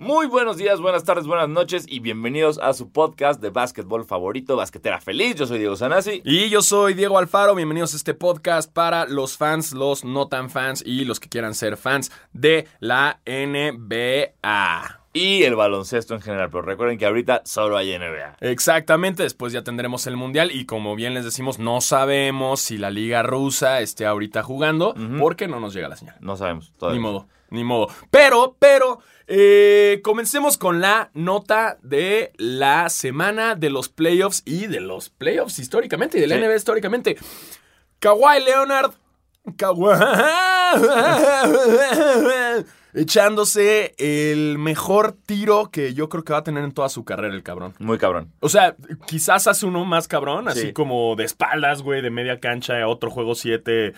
Muy buenos días, buenas tardes, buenas noches y bienvenidos a su podcast de básquetbol favorito, Basquetera Feliz. Yo soy Diego Sanasi. Y yo soy Diego Alfaro, bienvenidos a este podcast para los fans, los no tan fans y los que quieran ser fans de la NBA. Y el baloncesto en general, pero recuerden que ahorita solo hay NBA. Exactamente, después ya tendremos el Mundial y como bien les decimos, no sabemos si la liga rusa esté ahorita jugando porque no nos llega la señal. No sabemos todavía. Ni modo, ni modo. Pero, pero, eh, comencemos con la nota de la semana de los playoffs y de los playoffs históricamente y de la Sí. NBA históricamente. Kawhi Leonard. Kawhi. Echándose el mejor tiro que yo creo que va a tener en toda su carrera el cabrón. Muy cabrón. O sea, quizás hace uno más cabrón, así Sí. como de espaldas, güey, de media cancha, otro juego 7,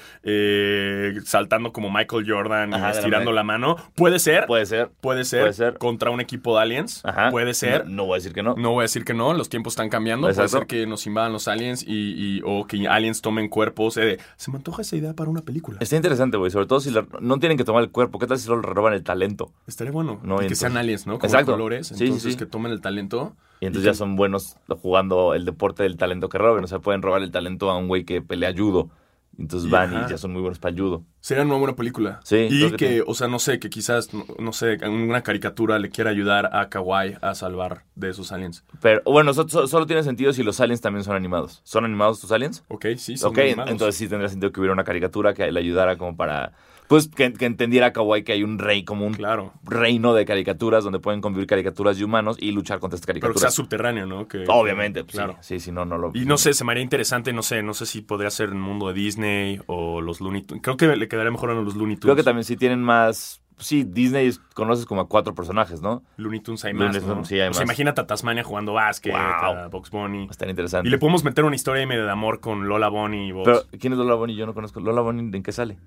saltando como Michael Jordan Ajá, estirando la la mano. Puede ser, Puede ser. puede ser, puede ser. contra un equipo de aliens. Ajá. Puede ser. No, no voy a decir que no. No voy a decir que no, los tiempos están cambiando. Exacto. Puede ser que nos invadan los aliens y, y- o que aliens tomen cuerpos. eh, se me antoja esa idea para una película. Está interesante, güey. Sobre todo si no tienen que tomar el cuerpo. ¿Qué tal si solo le roban el talento? Estaría bueno. No, y que entonces- sean aliens, ¿no? Como Exacto. colores. Sí, Entonces sí. que tomen el talento. Y entonces ya son buenos jugando el deporte del talento que roben. O sea, pueden robar el talento a un güey que pelea judo. Entonces van Ajá. y ya son muy buenos para el judo. Sería una buena película. Sí, Y que, o sea, no sé, que quizás, no, no sé, una caricatura le quiera ayudar a Kawaii a salvar de esos aliens. Pero bueno, so- so- solo tiene sentido si los aliens también son animados. ¿Son animados tus aliens? Ok, sí, son ok, animados. entonces sí tendría sentido que hubiera una caricatura que le ayudara como para... Pues que, que entendiera Kawaii que hay un rey, como un Claro. reino de caricaturas donde pueden convivir caricaturas y humanos y luchar contra estas Pero que sea caricaturas. subterráneo, ¿no? Que, Obviamente, pues, claro. sí, sí, sí, no, no lo... Y no sé, se me haría interesante, no sé, no sé si podría ser el mundo de Disney o los Looney Tunes. Creo que le quedaría mejor a los Looney Tunes. Creo que también sí tienen más... Sí, Disney conoces como a cuatro personajes, ¿no? Looney Tunes hay Looney más, Tunes, ¿no? sí, hay O sea, más. imagínate a Tasmania jugando básquet, Wow. a Box Bunny. Están interesantes. Y le podemos meter una historia medio de amor con Lola Bunny y vos. Pero, ¿quién es Lola Bonnie? Yo no conozco. ¿Lola Bonnie en qué sale?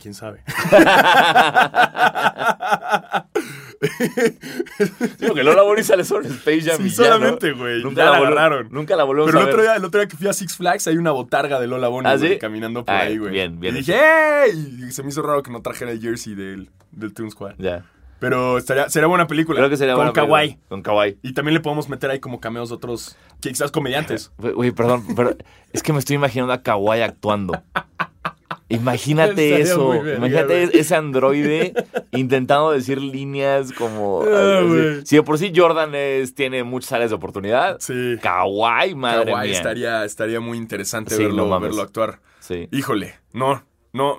¿Quién sabe? Sí, porque Lola Bonnie sale solo en Space Jam Sí, y solamente, güey. Nunca la, la agarraron. Nunca la volvemos Pero a el ver. otro, día, el otro día que fui a Six Flags hay una botarga de Lola Bonnie ¿Ah, sí? caminando por Ay, ahí, güey. bien, bien Y dije, ¡Ey! Y se me hizo raro que no trajera el jersey del, del Toon Squad. Ya. Pero estaría, sería buena película. Creo que sería Con buena película. Kawaii. Con Kawaii. Y también le podemos meter ahí como cameos de otros, quizás comediantes. Güey, perdón, pero es que me estoy imaginando a Kawaii actuando. Imagínate eso. Imagínate ese androide intentando decir líneas como. Ah, si de por sí Jordan es, tiene muchas áreas de oportunidad, Sí. Kawaii, madre Kawaii mía. estaría, estaría muy interesante Sí, verlo, no verlo actuar. Sí. Híjole, no, no.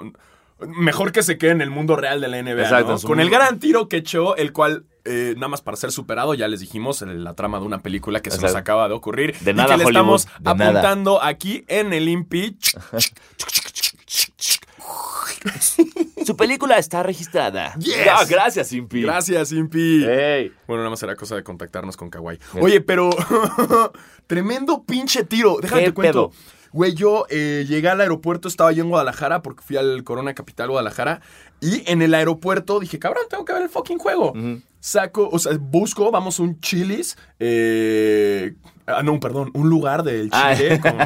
Mejor que se quede en el mundo real de la NBA, Exacto, Con el gran tiro que echó, el cual, eh, nada más para ser superado, ya les dijimos, en la trama de una película que se nos acaba de ocurrir. De y nada, que le Hollywood, estamos nada. apuntando aquí en el impeach. Su película está registrada. Yes. Ah, gracias, Impi. Gracias, Impi. Ey. Bueno, nada más era cosa de contactarnos con Kawaii. Oye, pero tremendo pinche tiro. Déjame ¿Qué te cuento. pedo? Güey, yo eh, llegué al aeropuerto, estaba yo en Guadalajara porque fui al Corona Capital Guadalajara. Y en el aeropuerto dije, cabrón, tengo que ver el fucking juego. Saco, o sea, busco, vamos a un Chili's. eh, ah, no, perdón, un lugar del Ah. Chile con,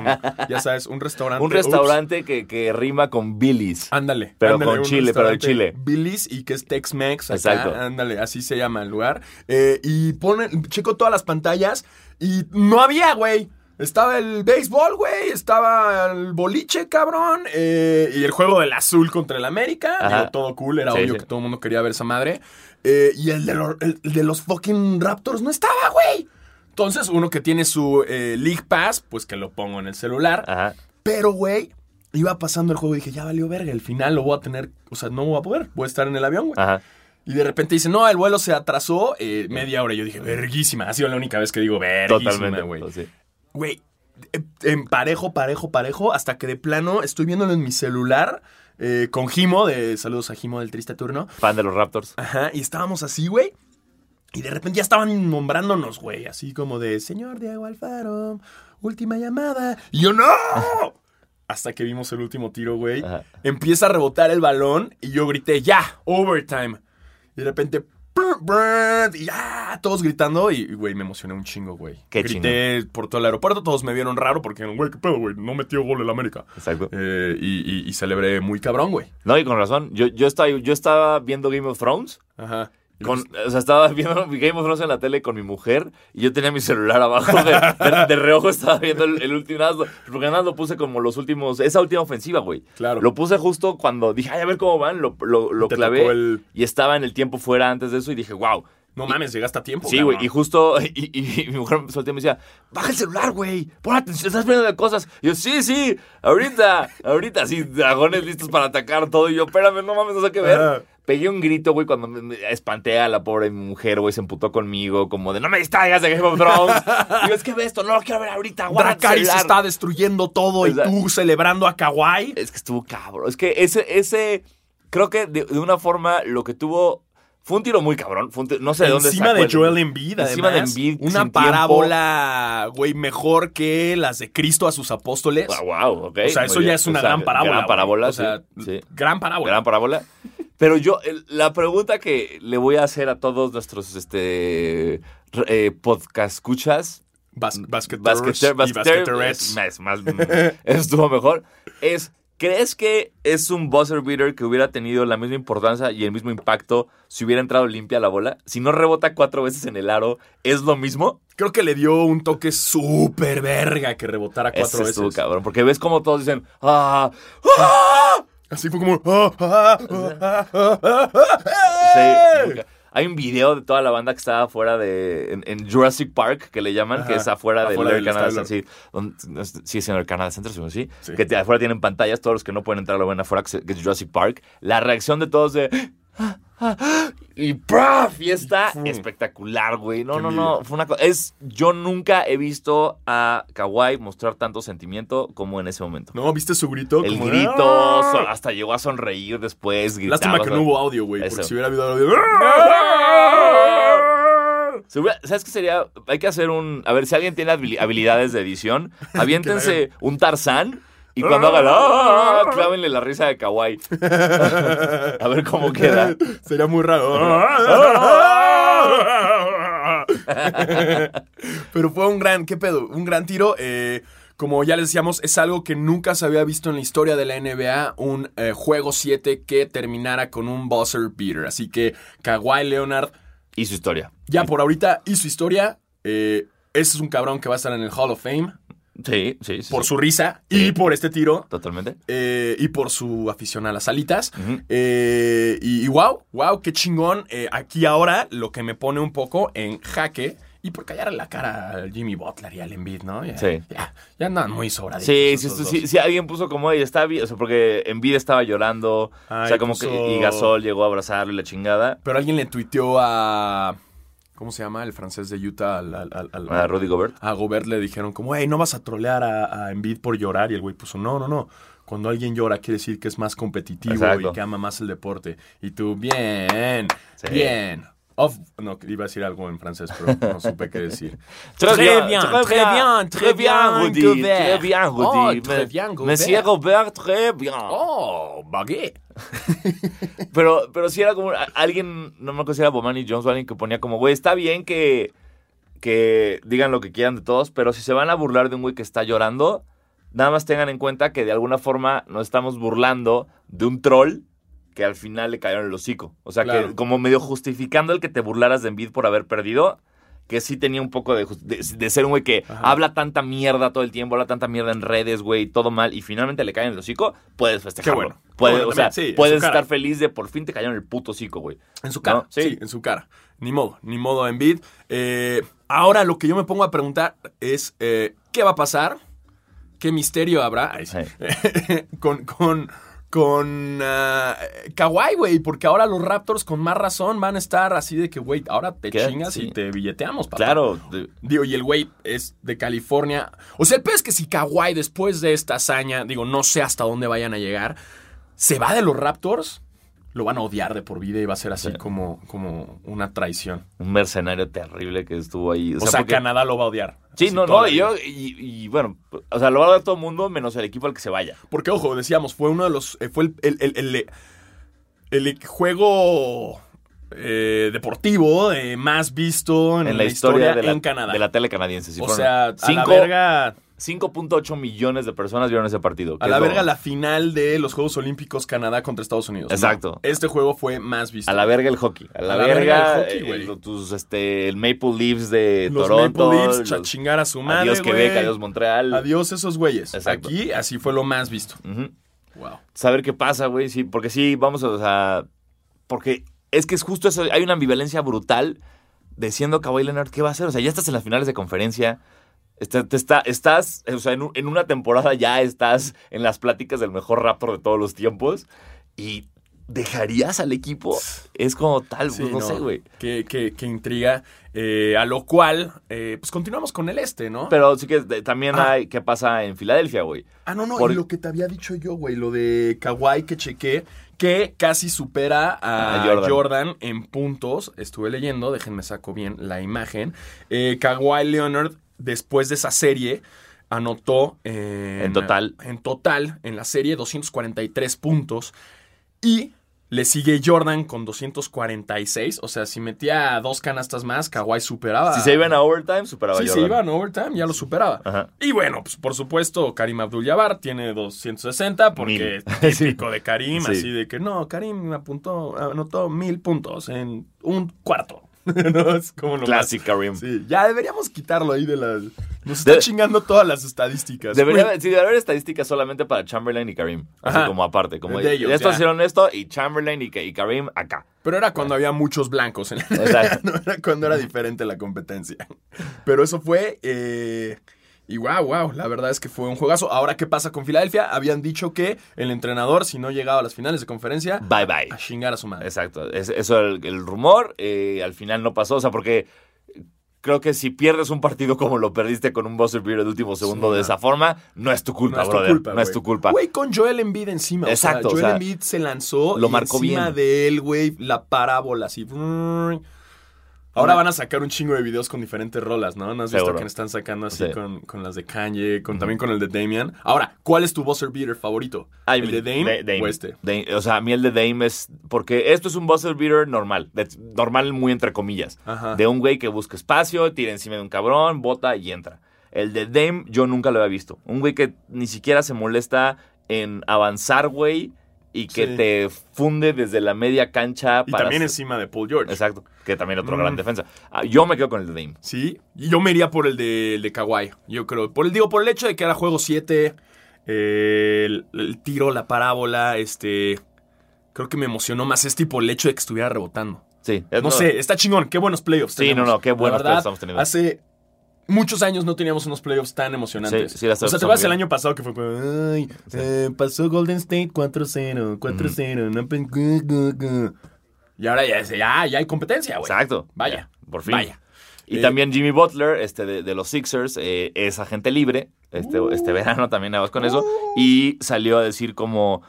ya sabes, un restaurante. Un restaurante que, que rima con Billy's. Ándale. Pero ándale, con chile, pero en Chile. Billy's y que es Tex-Mex. Exacto. Ándale, así se llama el lugar. Eh, y ponen, checo todas las pantallas y no había, güey. Estaba el béisbol, güey. Estaba el boliche, cabrón. eh, y el juego del azul contra el América. Digo, todo cool. Era Sí, obvio sí. que todo el mundo quería ver esa madre. Eh, y el de, los, el de los fucking Raptors no estaba, güey. Entonces, uno que tiene su eh, League Pass, pues que lo pongo en el celular. Ajá. Pero, güey, iba pasando el juego y dije, ya valió verga. El final lo voy a tener, o sea, no voy a poder. Voy a estar en el avión, güey. Ajá. Y de repente dice, no, el vuelo se atrasó eh, media hora. Y yo dije, verguísima. Ha sido la única vez que digo verguísima, Totalmente. güey. pues. Güey, en parejo, parejo, parejo, hasta que de plano estoy viéndolo en mi celular eh, con Jimo, de saludos a Jimo del Triste Turno. Fan de los Raptors. Ajá, y estábamos así, güey. Y de repente ya estaban nombrándonos, güey, así como de, señor Diego Alfaro, última llamada. Y yo, no. Hasta que vimos el último tiro, güey. Ajá. Empieza a rebotar el balón y yo grité, ya, overtime. Y de repente, y ya, todos gritando y, güey, me emocioné un chingo, güey. Qué Grité por todo el aeropuerto, todos me vieron raro porque, güey, qué pedo, güey, no metió gol el América. Exacto. Eh, y, y- y celebré muy cabrón, güey. No, y con razón. Yo, yo, estaba, yo estaba viendo Game of Thrones Ajá. Con- o sea, estaba viendo Game of Thrones en la tele con mi mujer y yo tenía mi celular abajo. De, de- de reojo estaba viendo el, el último. Porque nada lo puse como los últimos. Esa última ofensiva, güey. Claro. Lo puse justo cuando dije, ay, a ver cómo van. Lo, lo, clavé el- y estaba en el tiempo fuera antes de eso y dije, wow. No mames, llegaste a tiempo. Sí, güey, y justo, y, y- y mi mujer me soltó y me decía, baja el celular, güey, pon atención, estás viendo de cosas. Y yo, sí, sí, ahorita, ahorita, así, dragones listos para atacar todo. Y yo, espérame, no mames, no sé qué ver. Pegué un grito, güey, cuando me, espanté a la pobre mujer, güey, se emputó conmigo, como de, no me distraigas de Game of Thrones. y yo, es que ve esto, no lo quiero ver ahorita, tu Dracarys celular". está destruyendo todo y tú celebrando a Kawhi. Es que estuvo cabrón. Es que ese, ese, creo que de, de una forma lo que tuvo... Fue un tiro muy cabrón. Fue un tiro- no sé de dónde Encima sacó de el- Joel Embiid, Encima de además. Embiid, Una parábola, güey, mejor que las de Cristo a sus apóstoles. Ah, wow, ok. O sea, eso ya es una gran parábola. Gran güey. parábola, O sea, sí. gran parábola. Gran parábola. Pero yo, la pregunta que le voy a hacer a todos nuestros este, eh, podcast escuchas, Bas basqueteros basqueter, y basqueter, basqueterettes. es más, más, mm, estuvo mejor, es, ¿crees que es un buzzer beater que hubiera tenido la misma importancia y el mismo impacto si hubiera entrado limpia la bola? Si no rebota cuatro veces en el aro, ¿es lo mismo? Creo que le dio un toque súper verga que rebotara cuatro Ese estuvo veces. cabrón, porque ves como todos dicen, ¡ah! ¡ah! Así fue como. hay un video de toda la banda que estaba afuera de. En, en Jurassic Park, que le llaman, Ajá, que es afuera, afuera del del Canada. Center. Sí, donde- es- sí, es en el Canada Center, sí, sí. Que afuera tienen pantallas, todos los que no pueden entrar lo ven afuera, que es Jurassic Park. La reacción de todos de. "Ah, ah, ah", Y ¡prá! Fiesta espectacular, güey. No, Qué no, no. Fue una cosa. Es. Yo nunca he visto a Kawhi mostrar tanto sentimiento como en ese momento. No, ¿viste su grito? El Como, grito, ¡ah! so- hasta llegó a sonreír después. Lástima gritaba, que no hubo audio, güey. Porque si hubiera habido audio. ¿Sabes qué sería? Hay que hacer un. A ver, si alguien tiene habili- habilidades de edición, aviéntense un Tarzán y cuando hagan. ¡ah! Clávenle la risa de Kawaii. A ver cómo queda. Sería muy raro. Pero fue un gran, ¿qué pedo? Un gran tiro. eh, como ya les decíamos, es algo que nunca se había visto en la historia de la NBA, un eh, juego 7 que terminara con un buzzer beater. Así que Kawhi Leonard, Y su historia. ya por ahorita hizo historia. Eh, ese es un cabrón que va a estar en el Hall of Fame Sí, sí, sí. por sí. su risa Sí. y por este tiro. Totalmente. eh, y por su afición a las alitas. Eh, y, y wow, wow, qué chingón. Eh, aquí ahora lo que me pone un poco en jaque. Y por callarle la cara al Jimmy Butler y al Embiid, ¿no? Ya, Sí. Ya, ya andan muy sobraditos. Sí, dos. si, si alguien puso como ella está bien, o sea, porque Envid estaba llorando, o sea, como puso- que y Gasol llegó a abrazarlo y la chingada. Pero alguien le tuiteó a... ¿Cómo se llama? El francés de Utah. Al, al- al- al- A Rudy Gobert. a Gobert le dijeron como, hey, no vas a trolear a, a Embiid por llorar. Y el güey puso, no, no, no. Cuando alguien llora quiere decir que es más competitivo Exacto. y que ama más el deporte. Y tú, bien, Sí. bien. Off- no, iba a decir algo en francés, pero no supe qué decir. Très bien, bien, très bien, bien, très bien, Rudy. Gobert. Très bien, Oh, Rudy. très bien, Gobert. Monsieur Gobert, très bien. Oh, baguette. Pero, pero sí era como alguien, no me acuerdo si era Bomani Jones o alguien que ponía como, güey, está bien que, que digan lo que quieran de todos, pero si se van a burlar de un güey que está llorando, nada más tengan en cuenta que de alguna forma nos estamos burlando de un troll que al final le cayó en el hocico. O sea, Claro. que como medio justificando el que te burlaras de Embiid por haber perdido, que sí tenía un poco de, de, de ser un güey que Ajá. habla tanta mierda todo el tiempo, habla tanta mierda en redes, güey, todo mal, y finalmente le cae en el hocico, puedes festejarlo. bueno. Puedes, bueno o sea, sí, puedes estar feliz de por fin te cayó en el puto hocico, güey. En su cara, ¿No? Sí. sí. en su cara. Ni modo, ni modo Embiid. Eh, ahora lo que yo me pongo a preguntar es, eh, ¿qué va a pasar? ¿Qué misterio habrá? Ay, sí. con, con, con ah, Kawhi, güey, porque ahora los Raptors con más razón van a estar así de que, güey, ahora te ¿Qué? chingas Sí. y te billeteamos, papá. Claro, Digo, y el güey es de California. O sea, el peor es que si Kawhi después de esta hazaña, digo, no sé hasta dónde vayan a llegar, se va de los Raptors, lo van a odiar de por vida y va a ser así Sí. como, como una traición. un mercenario terrible que estuvo ahí. O sea, porque- Canadá lo va a odiar. Sí, no, no, y, vida. yo, y, y bueno, o sea, lo va a dar todo el mundo menos el equipo al que se vaya. Porque, ojo, decíamos, fue uno de los. eh, fue el, el, el- el- el juego eh, deportivo eh, más visto en, En, la historia, de, la, en Canadá. de la tele canadiense. sí o fueron sea, a la cinco, verga. 5.8 millones de personas vieron ese partido. A la verga la final de los Juegos Olímpicos Canadá contra Estados Unidos. ¿no? Exacto. Este juego fue más visto. A la verga el hockey. A la, A la verga, verga el hockey, eh, güey. tus, este, el Maple Leafs de Los Toronto. Maple Leafs, los- chingar a su madre, adiós güey. Quebec, adiós Montreal. Adiós esos güeyes. Exacto. Aquí así fue lo más visto. Wow. Saber qué pasa, güey. Sí, porque sí, vamos a, o sea, porque es que es justo eso. Hay una ambivalencia brutal de siendo Kawhi Leonard, ¿qué va a hacer? O sea, ya estás en las finales de conferencia. Está- te está, estás, o sea, en, un- en una temporada ya estás en las pláticas del mejor Raptor de todos los tiempos. Y dejarías al equipo. Es como tal, Sí, pues, no, sé, güey. Qué, qué- qué intriga. Eh, a lo cual, eh, pues continuamos con el este, ¿no? Pero sí que también Ah. hay qué pasa en Filadelfia, güey. ah, no, no. por- Y lo que te había dicho yo, güey, lo de Kawhi que chequé, que casi supera a, A Jordan. Jordan. en puntos. Estuve leyendo, déjenme saco bien la imagen. Eh, Kawhi Leonard, después de esa serie, anotó En total. En total, en la serie, 243 puntos. Y le sigue Jordan con 246. O sea, si metía dos canastas más, Kawhi superaba. Si se iban a overtime, superaba a se iban a overtime, ya lo superaba. Ajá. Y bueno, pues por supuesto, Karim Abdul-Jabbar tiene 260 porque es típico de Karim, Sí. así de que no, Karim apuntó, anotó mil puntos en un cuarto. no, es como lo más- Classic Karim. Sí, ya deberíamos quitarlo ahí de las... Nos está De- chingando todas las estadísticas. Debería, sí, debería haber estadísticas solamente para Chamberlain y Karim. Así Ajá. como aparte. Como De ellos, estos ya. hicieron esto y Chamberlain y, y Karim acá. Pero era cuando había muchos blancos. En Exacto. no era cuando era diferente la competencia. Pero eso fue... eh, Y wow, wow, la verdad es que fue un juegazo. Ahora, ¿qué pasa con Filadelfia? Habían dicho que el entrenador, si no llegaba a las finales de conferencia, Bye bye. a chingar a su madre. Exacto. Es- eso era el, el rumor. eh, al final no pasó. O sea, porque creo que si pierdes un partido como lo perdiste con un buzzer beater de último segundo Sí, de esa forma, no es tu culpa, No es tu brother. culpa, no es tu culpa. Güey, con Joel Embiid encima. Exacto, O sea, o Joel sea, Embiid se lanzó lo y marcó encima bien. de él, güey, la parábola así. Ahora van a sacar un chingo de videos con diferentes rolas, ¿no? ¿No has visto Seguro. que están sacando así Sí. con, con las de Kanye, con, también con el de Damian? Ahora, ¿cuál es tu buzzer beater favorito? Ay, ¿El de Dame, Da- Dame. o este? Dame. O sea, a mí el de Dame es. Porque esto es un buzzer beater normal. de- normal, muy entre comillas. Ajá. De un güey que busca espacio, tira encima de un cabrón, bota y entra. El de Dame, yo nunca lo había visto. Un güey que ni siquiera se molesta en avanzar, güey, y que Sí. te funde desde la media cancha Y para. también encima de Paul George. Exacto. Que también otro Mm. gran defensa. Ah, yo me quedo con el de Dame. Sí, y yo me iría por el de, el de Kawhi, yo creo. Por el, digo, por el hecho de que era juego 7, el, el tiro, la parábola, este... Creo que me emocionó más este y por el hecho de que estuviera rebotando. Sí. es- No sé, está chingón, qué buenos playoffs Sí, tenemos. no, no, qué buenos verdad, playoffs estamos teniendo. Hace muchos años no teníamos unos playoffs tan emocionantes. Sí, sí, las o sea, te vas el año pasado que fue como, ay, eh, pasó Golden State 4-0, 4-0, no pe- gu, gu, gu". Y ahora ya, ya, ya hay competencia, güey. Exacto. Vaya, Ya, por fin. vaya. Y Eh, también Jimmy Butler, este de, de los Sixers, eh, es agente libre. Este, Uh. este verano también nada más con eso. Y salió a decir como.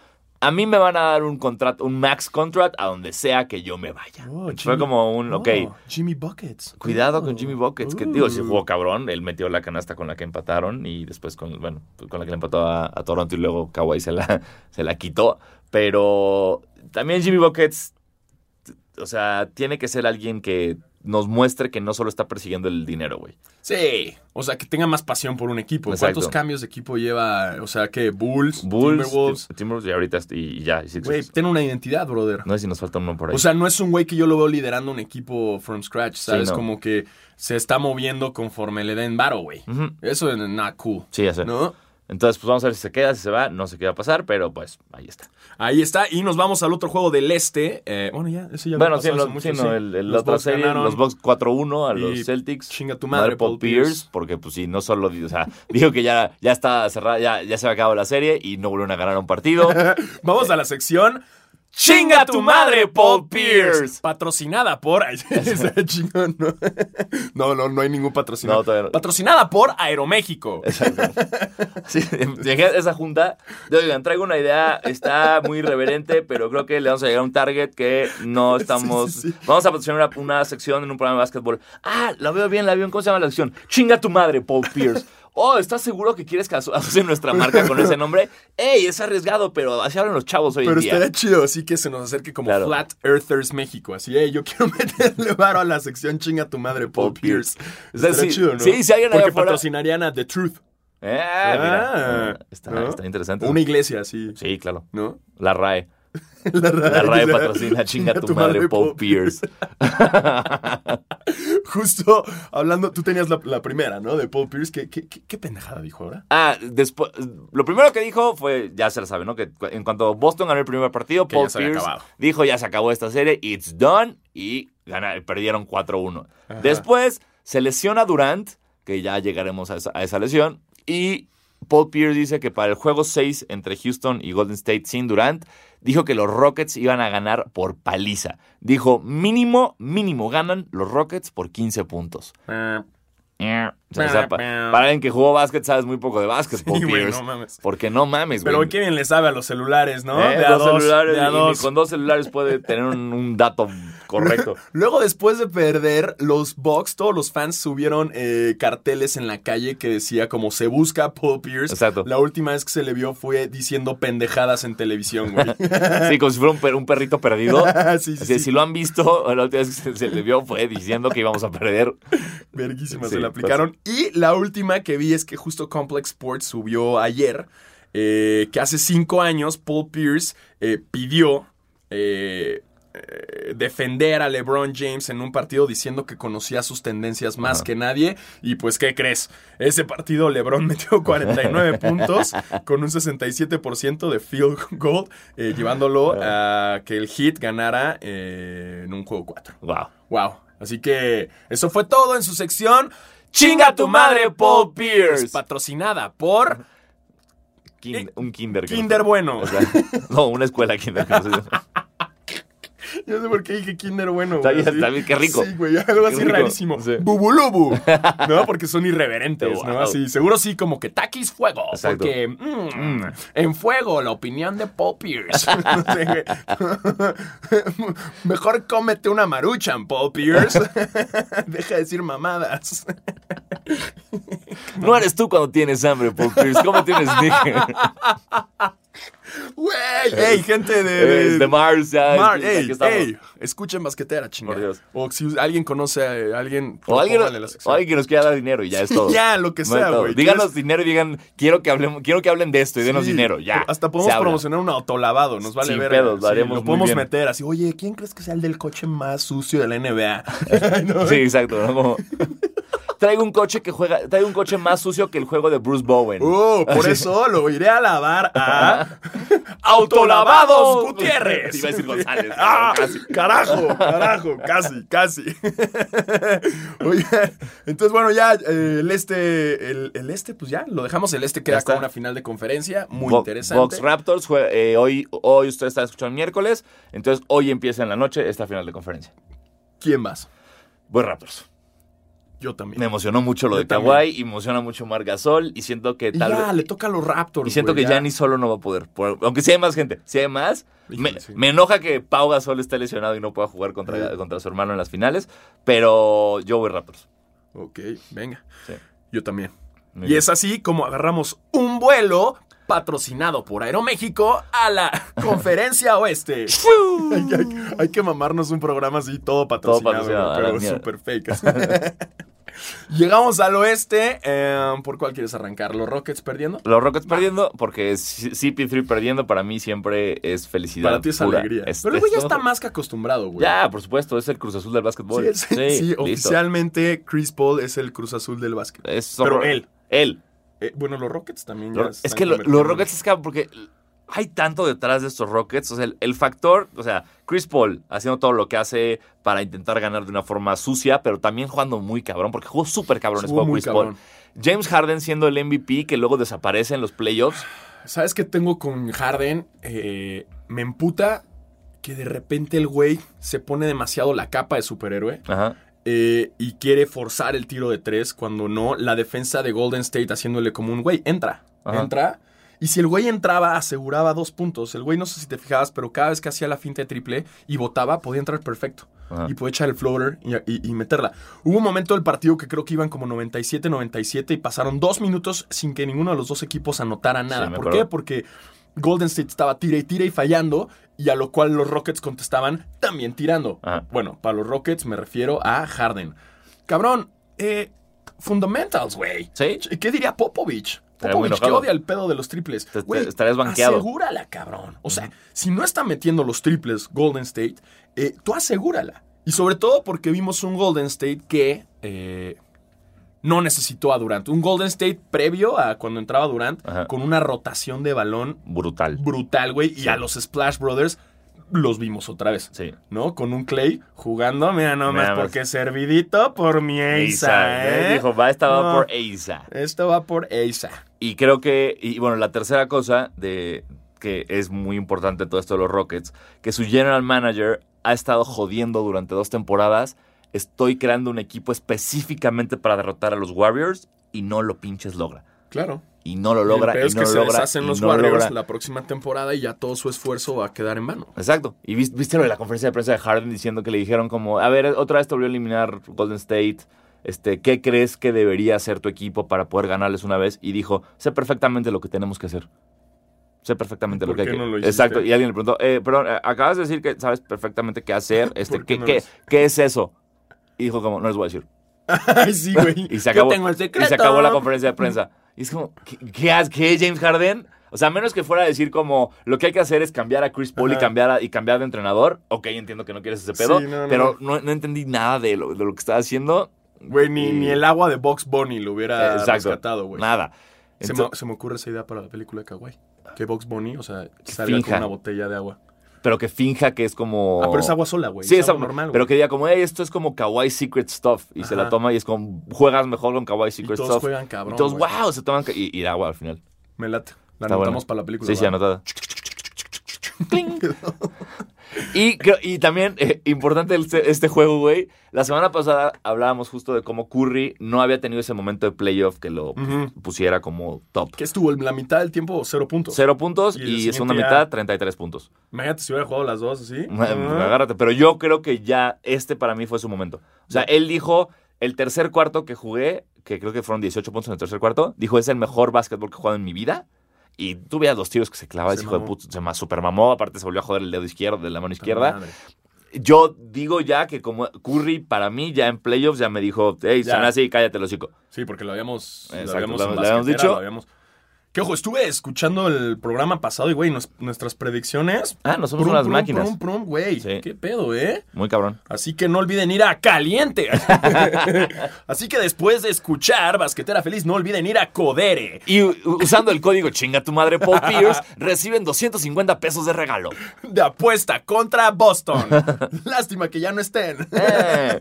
A mí me van a dar un contrato, un max contract a donde sea que yo me vaya. Oh, Fue como un, ok, Oh, Jimmy Buckets. cuidado Oh. con Jimmy Buckets. Que digo, si jugó cabrón, él metió la canasta con la que empataron y después con, bueno, con la que le empató a, a Toronto y luego Kawhi se la, se la quitó. Pero también Jimmy Buckets, o sea, tiene que ser alguien que nos muestre que no solo está persiguiendo el dinero, güey. Sí, o sea, que tenga más pasión por un equipo. Exacto. ¿Cuántos cambios de equipo lleva? O sea, que Bulls, Bulls, Timberwolves. Timberwolves y ahorita y, ya. Güey, tiene una identidad, brother. No sé si nos falta uno por ahí. O sea, no es un güey que yo lo veo liderando un equipo from scratch, ¿sabes? no. Como que se está moviendo conforme le den varo, güey. Eso es not cool. Sí, ya sé. ¿No? Entonces, pues vamos a ver si se queda, si se va. No sé qué va a pasar, pero pues ahí está. Ahí está. Y nos vamos al otro juego del este. Eh, bueno, ya, ese ya Bueno, sí, lo- sí, mucho, no, sí. el, el Los otra Bucks serie, ganaron. los Bucks 4-1 a Y los Celtics. chinga tu madre, Paul Pierce, Pierce. porque pues sí, no solo, o sea, dijo que ya, ya está cerrada, ya, ya se había acabado la serie y no volvieron a ganar un partido. Vamos a la sección. ¡Chinga tu madre, Paul Pierce! Patrocinada por. Chingón, ¿no? no, no, no hay ningún patrocinador. No, todavía no. Patrocinada por Aeroméxico. Sí, imagínate esa junta. de, Oigan, traigo una idea, está muy irreverente, pero creo que le vamos a llegar a un target que no estamos. sí, sí. Vamos a patrocinar una, una sección en un programa de básquetbol. Ah, la veo bien, la veo. bien. ¿Cómo se llama la sección? Chinga tu madre, Paul Pierce. Oh, ¿estás seguro que quieres que aso- asocie nuestra marca con ese nombre? ¡Ey! Es arriesgado, pero así hablan los chavos hoy Pero en día. estaría chido, así que se nos acerque como Claro. Flat Earthers México. Así, hey, yo quiero meterle varo a la sección chinga tu madre, Paul, Paul Pierce. Pierce. Estaría sí- chido, ¿no? sí, si alguien Porque patrocinarían a The Truth. Eh, mira. Ah, está, ¿no? está interesante. Una iglesia, sí. Sí, claro. ¿No? La RAE. La La RAE patrocina chinga tu madre, Paul Pierce. Justo hablando, tú tenías la, la primera, ¿no? De Paul Pierce. ¿Qué, qué, qué- qué pendejada dijo ahora? Ah, después, lo primero que dijo fue, ya se lo sabe, ¿no? Que en cuanto Boston ganó el primer partido, Que Paul Pierce dijo, ya se acabó esta serie, it's done, y perdieron 4-1. Ajá. Después se lesiona Durant, que ya llegaremos a esa, a esa lesión, y Paul Pierce dice que para el juego 6 entre Houston y Golden State sin Durant, dijo que los Rockets iban a ganar por paliza. Dijo, mínimo, mínimo ganan los Rockets por 15 puntos. O sea, o sea, pa- para alguien que jugó básquet, sabes muy poco de básquet, Paul Sí, Pierce. no mames. Porque no mames, güey. Pero qué bien le sabe a los celulares, ¿no? Eh, de a dos celulares, de a dos. con dos celulares puede tener un, un dato correcto. Luego, después de perder, los Bucks, todos los fans subieron eh, carteles en la calle que decía como se busca a Paul Pierce. Exacto. La última vez que se le vio fue diciendo pendejadas en televisión, güey. Sí, como si fuera un, per- un perrito perdido. sí, sí, Así, sí. Si lo han visto, la última vez que se, le vio fue diciendo que íbamos a perder. Verguísima, se la pues. aplicaron. Y la última que vi es que justo Complex Sports subió ayer eh, que hace cinco años Paul Pierce eh, pidió eh, eh, defender a LeBron James en un partido diciendo que conocía sus tendencias más Ajá. que nadie. Y pues, ¿qué crees? Ese partido LeBron metió 49 puntos con un 67% de field goal, eh, llevándolo a que el Heat ganara eh, en un juego 4. Wow. Wow. Así que eso fue todo en su sección. ¡Chinga tu madre, Paul Pierce! Patrocinada por un kinder. no Kinder sé. Bueno. O sea, no, una escuela kinder. que no sé. Yo sé por qué dije Kinder Bueno. Está bien, está bien, qué rico. Sí, güey, algo así rico. rarísimo. Sí. Bubulubu. ¿No? Porque son irreverentes, ¿no? Así, seguro sí, como que Takis Fuego. Exacto. Porque mm, en fuego, la opinión de güey. Mejor cómete una maruchan, Paul Pierce. Deja de decir mamadas. No eres tú cuando tienes hambre, Paul Pierce. ¿Cómo tienes sneaker? Güey, ey, gente de... De Mars, ya. Ey, estamos. ey, escuchen basquetera, chingada. Por Dios. O si alguien conoce a alguien, O alguien, la o alguien que nos quiera dar dinero y ya es todo. Ya, lo que No sea, güey. Díganos dinero y digan, quiero que, hablemos, quiero que hablen de esto y denos dinero, ya. Hasta podemos promocionar un autolavado, nos vale Sin ver. pedos, lo lo podemos bien. meter así, oye, ¿quién crees que sea el del coche más sucio de la NBA? ¿No? Sí, exacto. ¿no? Como, traigo un coche que juega, traigo un coche más sucio que el juego de Bruce Bowen. Uh, por eso lo iré a lavar a Autolavados Gutiérrez. Iba a decir González. Ah, casi. Carajo, carajo, casi, casi. Entonces bueno, ya eh, el este, el, el este, pues ya, lo dejamos. El este queda con una final de conferencia muy Bo- interesante. Box Raptors, eh, hoy, hoy usted está escuchando miércoles, entonces hoy empieza en la noche esta final de conferencia. ¿Quién más? Voy Raptors. Yo también. Me emocionó mucho lo Yo de también. Kawhi emociona mucho Marc Gasol y siento que tal ya, vez... le toca a los Raptors. Y siento güey, que ya. Giannis solo no va a poder. Por- aunque si hay más gente. Si hay más, Híjole, me, sí. me enoja que Pau Gasol esté lesionado y no pueda jugar contra, Sí. contra su hermano en las finales. Pero yo voy Raptors. Ok, venga. Sí. Yo también. Muy y bien. es así como agarramos un vuelo patrocinado por Aeroméxico a la conferencia oeste. hay, hay- hay que mamarnos un programa así, todo patrocinado, patrocinado, a la pero súper fake. Llegamos al oeste. eh, ¿Por cuál quieres arrancar? ¿Los Rockets perdiendo? Los Rockets perdiendo, porque C- CP3 perdiendo para mí siempre es felicidad. Para ti es pura. alegría. Es- pero el güey ya es- está más que acostumbrado, güey. Ya, por supuesto, es el Cruz Azul del básquetbol. Sí, es- sí, oficialmente Chris Paul es el Cruz Azul del básquet. Es Pero él. Él. Eh, bueno, los Rockets también ya es que lo- los Rockets es que porque hay tanto detrás de estos Rockets. O sea, el, el factor, o sea, Chris Paul haciendo todo lo que hace para intentar ganar de una forma sucia, pero también jugando muy cabrón, porque jugó súper cabrón ese juego Chris cabrón. Paul. James Harden siendo el MVP que luego desaparece en los playoffs. ¿Sabes qué tengo con Harden? Eh, me emputa que de repente el güey se pone demasiado la capa de superhéroe Ajá. Eh, y quiere forzar el tiro de tres cuando no, la defensa de Golden State haciéndole como un güey, entra, Ajá. entra. Y si el güey entraba, aseguraba dos puntos. El güey, no sé si te fijabas, pero cada vez que hacía la finta de triple y botaba, podía entrar perfecto. Ajá. Y podía echar el floater y, y- y meterla. Hubo un momento del partido que creo que iban como 97-97 y pasaron dos minutos sin que ninguno de los dos equipos anotara nada. Sí, ¿Por acuerdo. qué? Porque Golden State estaba tira y tira y fallando, y a lo cual los Rockets contestaban también tirando. Ajá. Bueno, para los Rockets me refiero a Harden. Cabrón, eh, fundamentals, güey. ¿Sí? ¿Qué diría Popovich? Popovich que odia el pedo de los triples. Te- te- Güey, estarías banqueado. Asegúrala, cabrón. O sea, si no está metiendo los triples Golden State, eh, tú asegúrala. Y sobre todo porque vimos un Golden State que eh, no necesitó a Durant. Un Golden State previo a cuando entraba Durant, Ajá. con una rotación de balón Brutal. brutal, güey. Y a los Splash Brothers los vimos otra vez. Sí. ¿No? Con un Clay jugando, mira nomás, Mira nomás. porque servidito por mi Eisa, ¿eh? Dijo, va, estaba No. por Eisa. Esto va por Eisa. Y creo que, y bueno, la tercera cosa de que es muy importante todo esto de los Rockets, que su general manager ha estado jodiendo durante dos temporadas. Estoy creando un equipo específicamente para derrotar a los Warriors y no lo pinches logra. Claro. Y no lo logra, El pedo y es no que lo se logra. deshacen los no Warriors logra. la próxima temporada y ya todo su esfuerzo va a quedar en vano. Exacto. Y vis- viste lo de la conferencia de prensa de Harden diciendo que le dijeron como, a ver, otra vez te volvió a eliminar Golden State. Este, ¿qué crees que debería hacer tu equipo para poder ganarles una vez? Y dijo, sé perfectamente lo que tenemos que hacer. Sé perfectamente lo ¿Por que hay qué que no lo? Exacto. Y alguien le preguntó, eh, perdón, eh, acabas de decir que sabes perfectamente qué hacer. Este, ¿Por qué ¿qué, no qué, lo hiciste? qué es eso? Y dijo como, no les voy a decir. Ay, sí, güey. Y se acabó, Yo tengo el secreto. y se acabó la conferencia de prensa. Y es como, ¿qué, qué, qué, James Harden? O sea, a menos que fuera a decir como, lo que hay que hacer es cambiar a Chris Paul y cambiar, a- y cambiar de entrenador. Ok, entiendo que no quieres ese pedo, Sí, no, no. pero no, no entendí nada de lo, de lo que estaba haciendo. Güey, ni, Y- ni el agua de Box Bunny lo hubiera Eh, Exacto. rescatado, güey. Nada. Se, me, se me ocurre esa idea para la película de Kawaii. Que Box Bunny, o sea, salga finja. con una botella de agua. Pero que finja que es como... Ah, pero es agua sola, güey. Sí, es es agua normal, Pero güey. que diga como, hey, esto es como Kawaii Secret Stuff. Y se la Ajá. toma y es como, juegas mejor con Kawaii Y Secret todos Stuff. juegan cabrón, y todos, güey. wow, se toman... Y, y agua al final. Me late. La Está anotamos buena. para la película. Sí, sí, ¿va? anotada. Y, y también, eh, importante este, este juego, güey. La semana pasada hablábamos justo de cómo Curry no había tenido ese momento de playoff que lo pusiera como top. Que estuvo en la mitad del tiempo cero puntos. Cero puntos Y y, segunda ya- mitad, 33 puntos. Imagínate si hubiera jugado las dos así. Agárrate. Pero yo creo que ya este para mí fue su momento. O sea, él dijo, el tercer cuarto que jugué, que creo que fueron 18 puntos en el tercer cuarto, dijo, es el mejor básquetbol que he jugado en mi vida. Y tú veías los tiros que se clavaba Se ese hijo de puta, se ma- super mamó, aparte se volvió a joder el dedo izquierdo de la mano izquierda. madre. Yo digo ya que como Curry para mí ya en playoffs ya me dijo, hey, Ya. Sanasi, cállate el hocico. Sí, porque lo habíamos, lo habíamos, lo- en lo habíamos basquetera, dicho. lo habíamos- Que ojo, estuve escuchando el programa pasado y, güey, nos- nuestras predicciones. Ah, no somos unas prum, máquinas. prum, prum, güey. Sí. ¿Qué pedo, eh? Muy cabrón. Así que no olviden ir a Caliente. Así que después de escuchar Basquetera Feliz, no olviden ir a Codere. Y usando el código chinga tu madre Paul Pierce, reciben 250 pesos de regalo. De apuesta contra Boston. Lástima que ya no estén. Eh.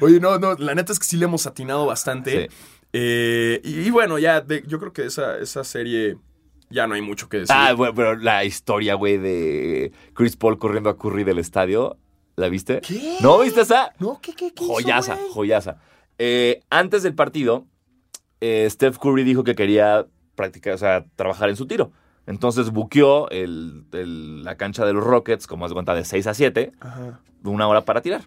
Oye, no, no, la neta es que sí le hemos atinado bastante. Sí. Eh, y, y bueno, ya, de- yo creo que esa, esa serie ya no hay mucho que decir. Ah, bueno, pero la historia, güey, de Chris Paul corriendo a Curry del estadio, ¿la viste? ¿Qué? ¿No viste esa? no, ¿qué, qué, qué Joyaza, joyaza. Eh, antes del partido, eh, Steph Curry dijo que quería practicar, o sea, trabajar en su tiro. Entonces buqueó el- el- la cancha de los Rockets, como se cuenta, de 6 a 7, Ajá. una hora para tirar.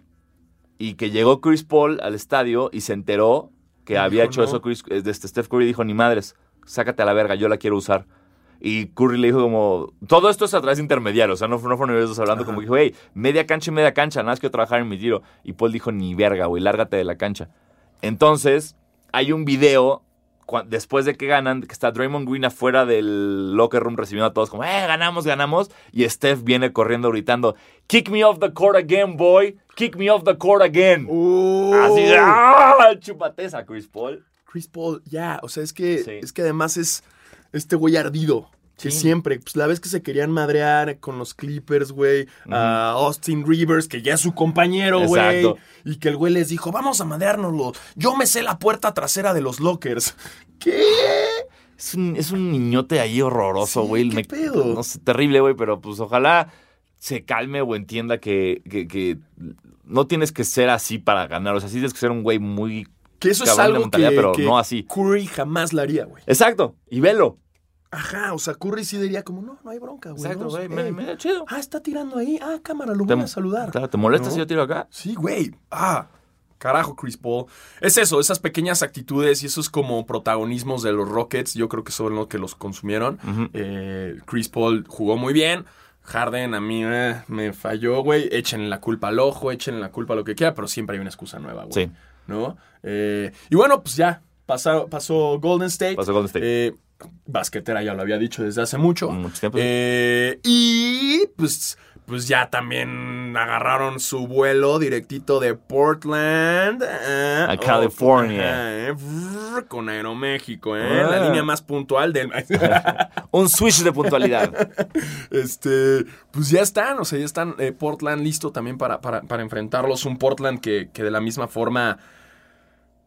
Y que llegó Chris Paul al estadio y se enteró que había hecho "No". eso Chris, este Steph Curry dijo, ni madres, sácate a la verga, yo la quiero usar. Y Curry le dijo como, todo esto es a través de intermediarios, o sea, no, no fueron ellos hablando, Ajá. como dijo, hey, media cancha y media cancha, nada más quiero trabajar en mi tiro. Y Paul dijo, ni verga, güey, lárgate de la cancha. Entonces, hay un video después de que ganan, que está Draymond Green afuera del locker room recibiendo a todos como, eh, ganamos, ganamos. Y Steph viene corriendo gritando, kick me off the court again, boy. Kick me off the court again. Uh, Así de, ¡ah! Chúpate esa, Chris Paul. Chris Paul, ya, o sea, es que, Sí. es que además es este güey ardido. Que Sí. siempre, pues la vez que se querían madrear con los Clippers, güey, a Austin Rivers, que ya es su compañero, güey, Exacto. y que el güey les dijo, vamos a madreárnoslo. Yo me sé la puerta trasera de los lockers. ¿Qué? Es un, es un niñote ahí horroroso, Sí, güey. ¿qué Me- pedo? No sé, terrible, güey, pero pues ojalá se calme o entienda que, que- que no tienes que ser así para ganar. O sea, sí tienes que ser un güey muy... Que eso es Cabrón de algo mentalidad, que, pero que no así. Curry jamás la haría, güey. Exacto, y velo. Ajá, o sea, Curry sí diría como, no, no hay bronca, güey. Exacto, no, güey, ey, me, me da chido. Ah, está tirando ahí. Ah, cámara, lo voy a saludar. Claro, ¿te molesta ¿No? si yo tiro acá? Sí, güey. Ah, carajo, Chris Paul. Es eso, esas pequeñas actitudes y esos como protagonismos de los Rockets, yo creo que son los que los consumieron. Eh, Chris Paul jugó muy bien. Harden a mí eh, me falló, güey. Echen la culpa al ojo, echen la culpa a lo que quiera, pero siempre hay una excusa nueva, güey. Sí. ¿No? Eh, y bueno, pues ya. pasó, pasó Golden State. Pasó Golden State. Basquetera, ya lo había dicho desde hace mucho. Mucho tiempo. Eh, y pues, pues ya también agarraron su vuelo directito de Portland eh, A California. eh, con Aeroméxico, eh, la Ah. línea más puntual del. Un switch de puntualidad. Este, pues ya están, o sea, ya están eh, Portland listo también para, para, para enfrentarlos. Un Portland que, que de la misma forma,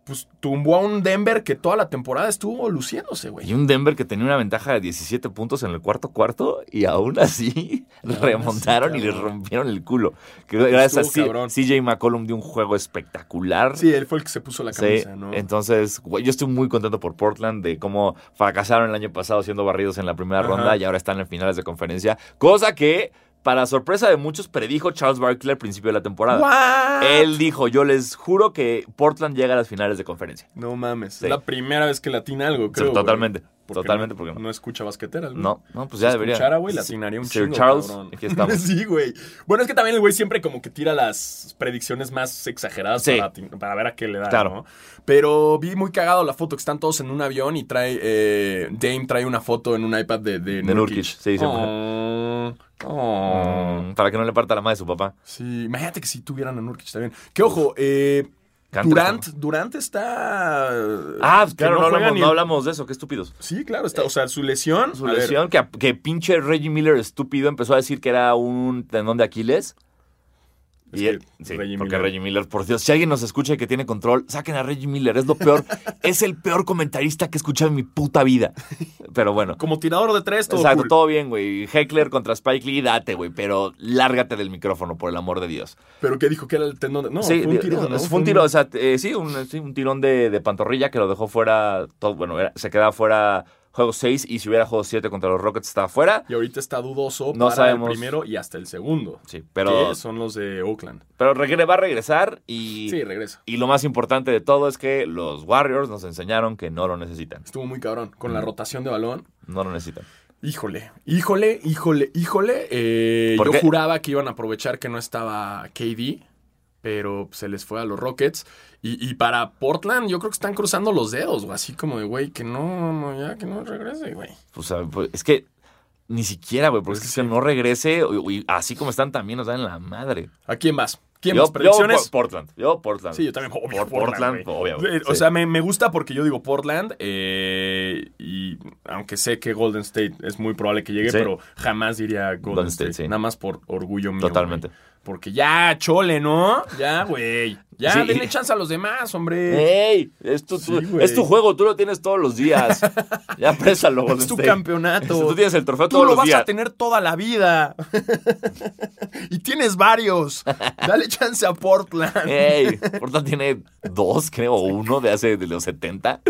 pues tumbó a un Denver que toda la temporada estuvo luciéndose, Y güey. un Denver que tenía una ventaja de 17 puntos en el cuarto cuarto y aún así remontaron y les rompieron el culo. Que gracias a Estuvo C- cabrón. CJ McCollum dio un juego espectacular. Sí, él fue el que se puso la Sí, camisa, ¿no? Entonces, güey, yo estoy muy contento por Portland de cómo fracasaron el año pasado siendo barridos en la primera Ajá. ronda y ahora están en finales de conferencia. Cosa que, para sorpresa de muchos, predijo Charles Barkley al principio de la temporada. ¿What? Él dijo, yo les juro que Portland llega a las finales de conferencia. No mames, Sí. es la primera vez que latina algo, creo. totalmente, Porque totalmente, no, porque no. no escucha basquetera. güey. No, no, pues ya Si debería. escuchara, güey, latinaría un Sir chingo, Charles, cabrón. aquí estamos. sí, güey. Bueno, es que también el güey siempre como que tira las predicciones más exageradas Sí. para, ver a qué le da, Claro. ¿no? Pero vi muy cagado la foto que están todos en un avión y trae... eh, Dame trae una foto en un iPad de, de, De Nurkic, sí, siempre. Oh, oh. Mm, para que no le parta la madre de su papá. Sí, imagínate que si tuvieran a Nurkic también. Que ojo, eh, Durant, Durant está... Ah, claro, no, hablamos, ni- no hablamos de eso, qué estúpidos. Sí, claro, está, o sea, su lesión... Su lesión, que, que pinche Reggie Miller estúpido empezó a decir que era un tendón de Aquiles. Y que él- sí, Reggie porque Miller- Reggie Miller, por Dios, si alguien nos escucha y que tiene control, saquen a Reggie Miller, es lo peor, es el peor comentarista que he escuchado en mi puta vida. Pero bueno, Como tirador de tres, todo exacto, cool. todo bien, güey. Heckler contra Spike Lee, date, güey, pero lárgate del micrófono, por el amor de Dios. Pero ¿qué dijo que era el tendón de... No, sí, fue un tirón, ¿no? fue un tiro, o sea, eh, sí, un, sí, un tirón de, de pantorrilla que lo dejó fuera, todo, bueno, era- se quedaba fuera juego 6 y si hubiera juego 7 contra los Rockets estaba fuera. Y ahorita está dudoso No para sabemos. el primero y hasta el segundo. Sí, pero, Que son los de Oakland. pero va a regresar y, Sí, regresa. y lo más importante de todo es que los Warriors nos enseñaron que no lo necesitan. Estuvo muy cabrón. Con Mm. la rotación de balón. No lo necesitan. Híjole, híjole, híjole, híjole. Eh, ¿Por yo qué? juraba que iban a aprovechar que no estaba KD, pero se les fue a los Rockets. Y, y para Portland, yo creo que están cruzando los dedos, güey. Así como de, güey, que no, no, ya, que no regrese, güey. O sea, pues, es que ni siquiera, güey, porque Es es que que no regrese y, así como están también nos dan la madre. ¿A quién vas? ¿Quién Yo, más? ¿Predicciones? yo, por- Portland. Yo, Portland. Sí, yo también. Obvio, Por Portland, güey. obviamente, Eh, O sea, me, me gusta porque yo digo Portland. eh, y aunque sé que Golden State es muy probable que llegue, Sí. pero jamás diría Golden, Golden State. State, sí. Nada más por orgullo mío. Totalmente. güey. Porque ya, chole, ¿no? Ya, güey. Ya, Sí. denle chance a los demás, hombre. ¡Ey! Es tu, Sí, tu- es tu juego, tú lo tienes todos los días. ya présalo, es tu campeonato. Tú tienes el trofeo Tú todos lo los vas días. a tener toda la vida. y tienes varios. Dale chance a Portland. ¡Ey! Portland tiene dos, creo, uno de hace de los 70.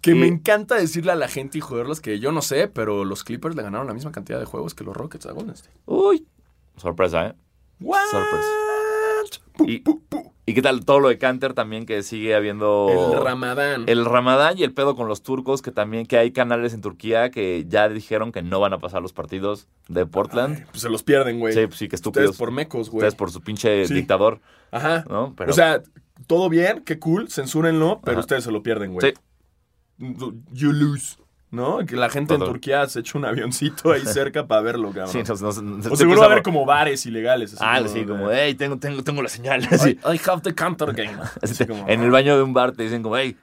Que me encanta decirle a la gente y joderlos que yo no sé, pero los Clippers le ganaron la misma cantidad de juegos que los Rockets a Golden State. Uy. Sorpresa, ¿eh? What? Pu, Y- pu, pu. ¿Y qué tal todo lo de Canter también que sigue habiendo... El Ramadán. El Ramadán y el pedo con los turcos, que también que hay canales en Turquía que ya dijeron que no van a pasar los partidos de Portland. Ay, pues se los pierden, güey. sí, pues sí, que Ustedes estúpidos. por mecos, güey. Ustedes por su pinche Sí. dictador, Ajá. ¿no? Pero, O sea, todo bien, qué cool, censúrenlo, pero Ajá. ustedes se lo pierden, güey. sí, You lose. ¿No? Que la gente en. Turquía se echa un avioncito ahí cerca para verlo, cabrón. sí, nos- nos- nos- o seguro va a haber como bares ilegales. así Ah, sí, como, hey, tengo, tengo, tengo la señal. I, I have the counter game. así Así como, en el baño de un bar te dicen como, hey,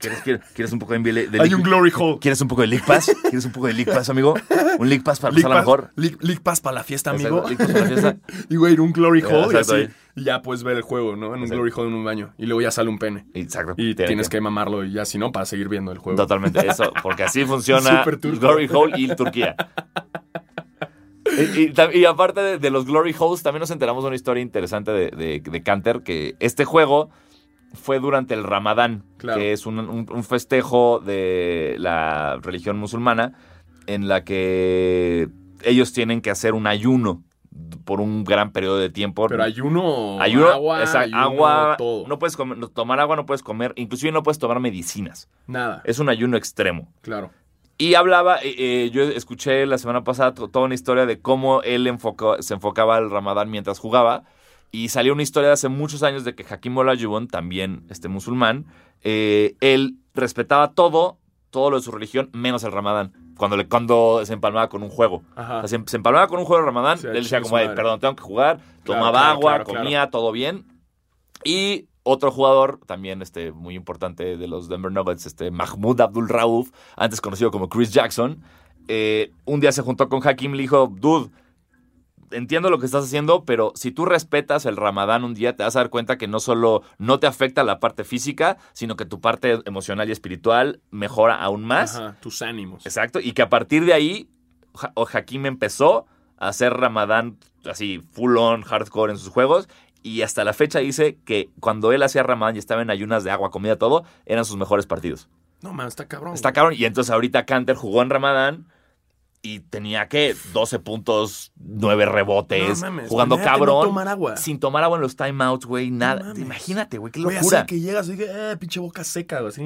¿quieres, quieres, quieres un poco de, de, de Hay League- un glory hole. ¿Quieres un poco de League Pass? ¿Quieres un poco de League Pass, amigo? ¿Un League Pass para League pasarla Pass- mejor? League, League Pass para la fiesta, amigo. Exacto, League Pass para la fiesta. y güey, un glory hole y así. ahí. Y ya puedes ver el juego, ¿no? En un Exacto. glory hole en un baño. Y luego ya sale un pene. Exacto. Y tiene tienes que mamarlo y ya, si no, para seguir viendo el juego. Totalmente, eso, porque así funciona. Glory Hole y Turquía. Y, y tam- y aparte de, de los Glory Holes, también nos enteramos de una historia interesante de, de, de Canter, que este juego fue durante el Ramadán, Claro. que es un, un- un festejo de la religión musulmana en la que ellos tienen que hacer un ayuno por un gran periodo de tiempo. Pero ayuno, Ayuno, agua, ayuno, agua, todo. no puedes comer- tomar agua, no puedes comer, inclusive no puedes tomar medicinas. Nada, Es un ayuno extremo. claro. Y hablaba, eh, eh, yo escuché la semana pasada to- toda una historia de cómo él enfocó- se enfocaba al ramadán mientras jugaba. Y salió una historia de hace muchos años de que Hakim Olajuwon, también este musulmán, eh, él respetaba todo, todo lo de su religión, menos el ramadán. Cuando, le, cuando se empalmaba con un juego. Ajá. O sea, se, se empalmaba con un juego de ramadán, Sí, él decía como, perdón, tengo que jugar. Claro, Tomaba claro, agua, claro. comía, todo bien. Y otro jugador, también este, muy importante de los Denver Nuggets, este, Mahmoud Abdul Rauf, antes conocido como Chris Jackson, eh, un día se juntó con Hakim y le dijo, dude, entiendo lo que estás haciendo, pero si tú respetas el ramadán un día, te vas a dar cuenta que no solo no te afecta la parte física, sino que tu parte emocional y espiritual mejora aún más. Ajá, tus ánimos. Exacto, y que a partir de ahí, Ja- Hakim empezó a hacer Ramadán así, full on, hardcore en sus juegos. Y hasta la fecha dice que cuando él hacía Ramadán y estaba en ayunas de agua, comida, todo, eran sus mejores partidos. No, man, está cabrón. Está cabrón. Y entonces ahorita Canter jugó en Ramadán y tenía que 12 puntos, 9 rebotes, No mames, jugando cabrón. no tomar agua. Sin tomar agua en los timeouts, güey, nada. Imagínate, güey, qué Güey, así locura. que llegas y dices, eh, pinche boca seca, güey. Así.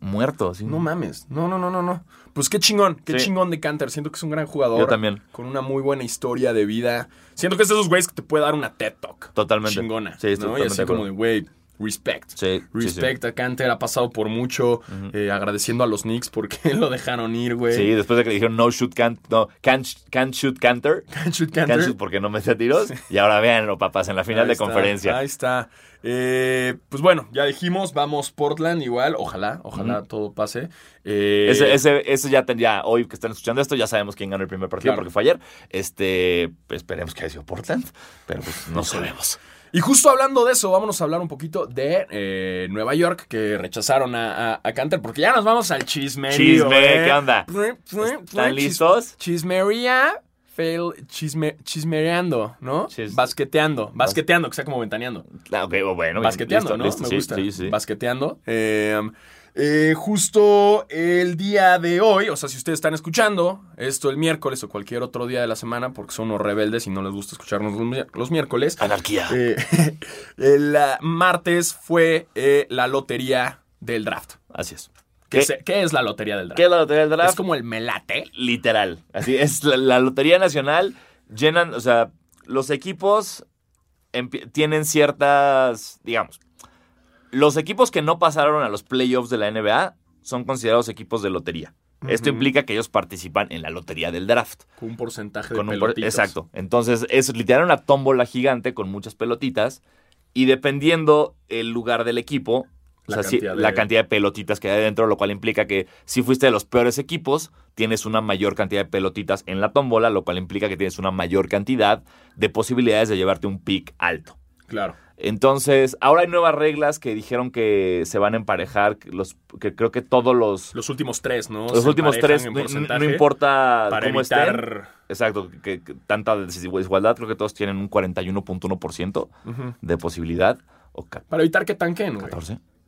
Muerto, así. No mames. No, no, no, no, no. Pues qué chingón, qué Sí. chingón de Canter. Siento que es un gran jugador. Yo también. Con una muy buena historia de vida. Siento que es de esos güeyes que te puede dar una TED Talk. Totalmente. Chingona. Sí, ¿no? Y así como de, güey, respect. Sí, sí, sí. Respect a Canter. Ha pasado por mucho. eh, agradeciendo a los Knicks porque lo dejaron ir, güey. Sí, después de que le dijeron no shoot can't, no, can't, can't shoot canter. Can't shoot Can't Canter. shoot porque no metía tiros. Y ahora véanlo, papás, en la final Ahí de está, conferencia. Ahí está. Eh, pues bueno, ya dijimos, vamos Portland igual. Ojalá, ojalá todo pase. Eh, Ese, ese, ese ya tendría, hoy que están escuchando esto, ya sabemos quién ganó el primer partido Claro. porque fue ayer. Este, esperemos que haya sido Portland, pero pues no sabemos. Y justo hablando de eso, vámonos a hablar un poquito de eh, Nueva York, que rechazaron a, a, a Canter, porque ya nos vamos al. Chisme, ¿eh? ¿qué onda? ¿Están listos? Chismería, fail, chisme, chismereando, ¿no? Chis- Basqueteando, basqueteando, que sea como ventaneando. Ah, ok, bueno, Basqueteando, listo, ¿no? listo, Me sí, gusta. sí, sí. Basqueteando. Eh, eh, justo el día de hoy, o sea, si ustedes están escuchando esto el miércoles o cualquier otro día de la semana, porque son unos rebeldes y no les gusta escucharnos los, mi- los miércoles, Anarquía. eh, el ah, martes fue eh, la lotería del draft. Así es. ¿Qué, ¿Qué, se- qué es la lotería del draft? qué es la lotería del draft? Es como el melate. Literal. Así es, la, la Lotería Nacional llenan, o sea, los equipos tienen ciertas, digamos, los equipos que no pasaron a los playoffs de la NBA son considerados equipos de lotería. Esto implica que ellos participan en la lotería del draft. Con un porcentaje Con de un por- pelotitas. exacto. Entonces, es literal una tómbola gigante con muchas pelotitas. Y dependiendo el lugar del equipo, La o sea, sí, cantidad de- la cantidad de pelotitas que hay dentro, lo cual implica que si fuiste de los peores equipos, tienes una mayor cantidad de pelotitas en la tómbola, lo cual implica que tienes una mayor cantidad de posibilidades de llevarte un pick alto. Claro. Entonces, ahora hay nuevas reglas que dijeron que se van a emparejar, los, que creo que todos los, Los últimos tres, ¿no? los Se últimos tres, no, importa para cómo estén. evitar... Exacto, que, que tanta desigualdad, creo que todos tienen un 41.1% Ujú. de posibilidad. O Para evitar que tanquen, güey.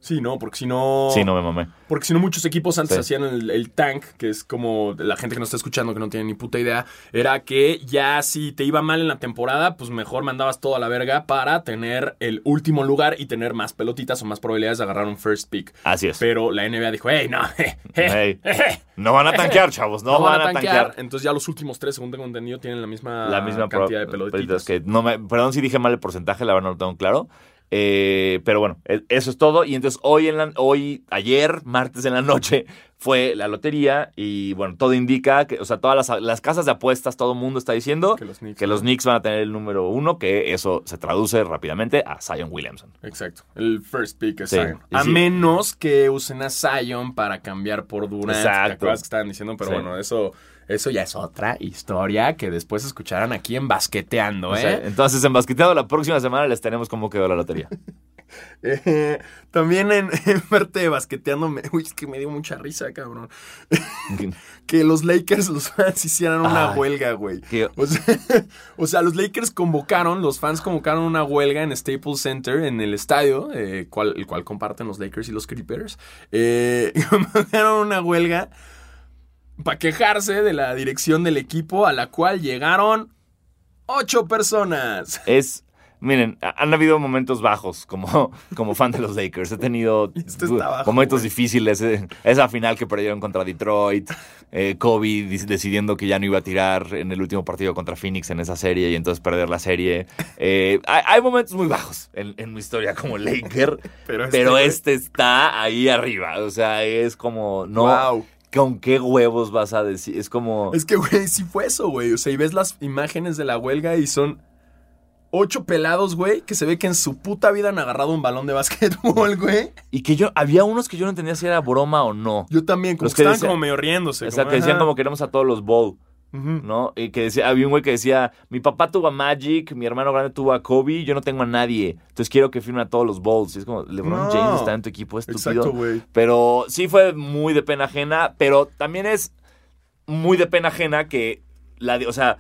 14. Sí, no, porque si no... Sí, no me mamé. Porque si no, muchos equipos antes Sí. hacían el, el tank, que es como la gente que nos está escuchando que no tiene ni puta idea, era que ya si te iba mal en la temporada, pues mejor mandabas todo a la verga para tener el último lugar y tener más pelotitas o más probabilidades de agarrar un first pick. Así es. Pero la NBA dijo, hey, no, je, je, Hey, je, no van a tanquear, chavos, no, van, a tanquear. Entonces ya los últimos tres, según tengo entendido, tienen la misma, La misma cantidad de pelotitas. Que no me, perdón si dije mal el porcentaje, la verdad no lo tengo claro. Eh, pero bueno, e- eso es todo. Y entonces hoy, en la- hoy, ayer, martes en la noche, fue la lotería. Y bueno, todo indica que, o sea, todas las, las casas de apuestas, todo el mundo está diciendo Que los Knicks, que los ¿no? Knicks van a tener el número uno, que eso se traduce rápidamente a Zion Williamson. Exacto. El first pick es Sí, Zion. A sí. menos que usen a Zion para cambiar por Durant. Exacto. ¿Te acuerdas que estaban diciendo? Pero Sí. bueno, eso, eso ya es otra historia que después escucharán aquí en Basqueteando, O ¿eh? sea, entonces, en Basqueteado la próxima semana les tenemos cómo quedó la lotería. Eh, también en, en parte de Basqueteando, me, uy, es que me dio mucha risa, cabrón. que los Lakers, los fans hicieran una Ay. huelga, güey. O sea, o sea, los Lakers convocaron, los fans convocaron una huelga en Staples Center, en el estadio, eh, cual- el cual comparten los Lakers y los Clippers. Eh, convocaron una huelga para quejarse de la dirección del equipo, a la cual llegaron ocho personas. es Miren, ha- han habido momentos bajos como, como fan de los Lakers. He tenido Este bajo, momentos difíciles. eh, Esa final que perdieron contra Detroit. eh, Kobe decidiendo que ya no iba a tirar en el último partido contra Phoenix en esa serie y entonces perder la serie. Eh, hay, hay momentos muy bajos en, en mi historia como Laker. Pero pero este, este, está ahí arriba. O sea, es como. No. Wow. ¿Con qué huevos vas a decir? Es como. Es que, güey, sí fue eso, güey. O sea, y ves las imágenes de la huelga y son ocho pelados, güey, que se ve que en su puta vida han agarrado un balón de básquetbol, güey. Y que yo. Había unos que yo no entendía si era broma o no. Yo también, como Los que que estaban decían- como medio riéndose. O sea, que decían como queremos a todos los Bowl, ¿no? Y que decía, había un güey que decía, mi papá tuvo a Magic, mi hermano grande tuvo a Kobe, yo no tengo a nadie. Entonces quiero que firme a todos los Bowls. Y es como, LeBron No. James está en tu equipo, estúpido. Exacto, güey. Pero sí fue muy de pena ajena, pero también es muy de pena ajena que la o sea,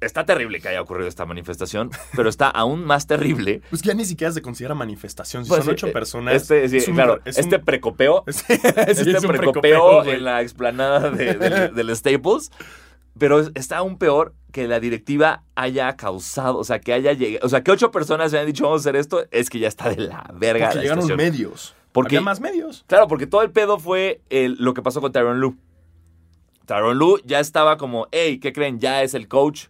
está terrible que haya ocurrido esta manifestación, pero está aún más terrible. Pues ya ni siquiera se considera manifestación. Si Pues, son ocho eh, personas. Este, sí, es un- claro, es un- este precopeo, Sí, este es un precopeo güey. en la explanada de- del, del Staples. Pero es- está aún peor que la directiva haya causado, o sea, que haya llegado, o sea, que ocho personas se hayan dicho vamos a hacer esto, es que ya está de la verga. Porque la llegaron situación. medios. Porque- Había más medios. Claro, porque todo el pedo fue el- lo que pasó con Tyron Lue. Tyron Lue ya estaba como, hey, ¿qué creen? Ya es el coach.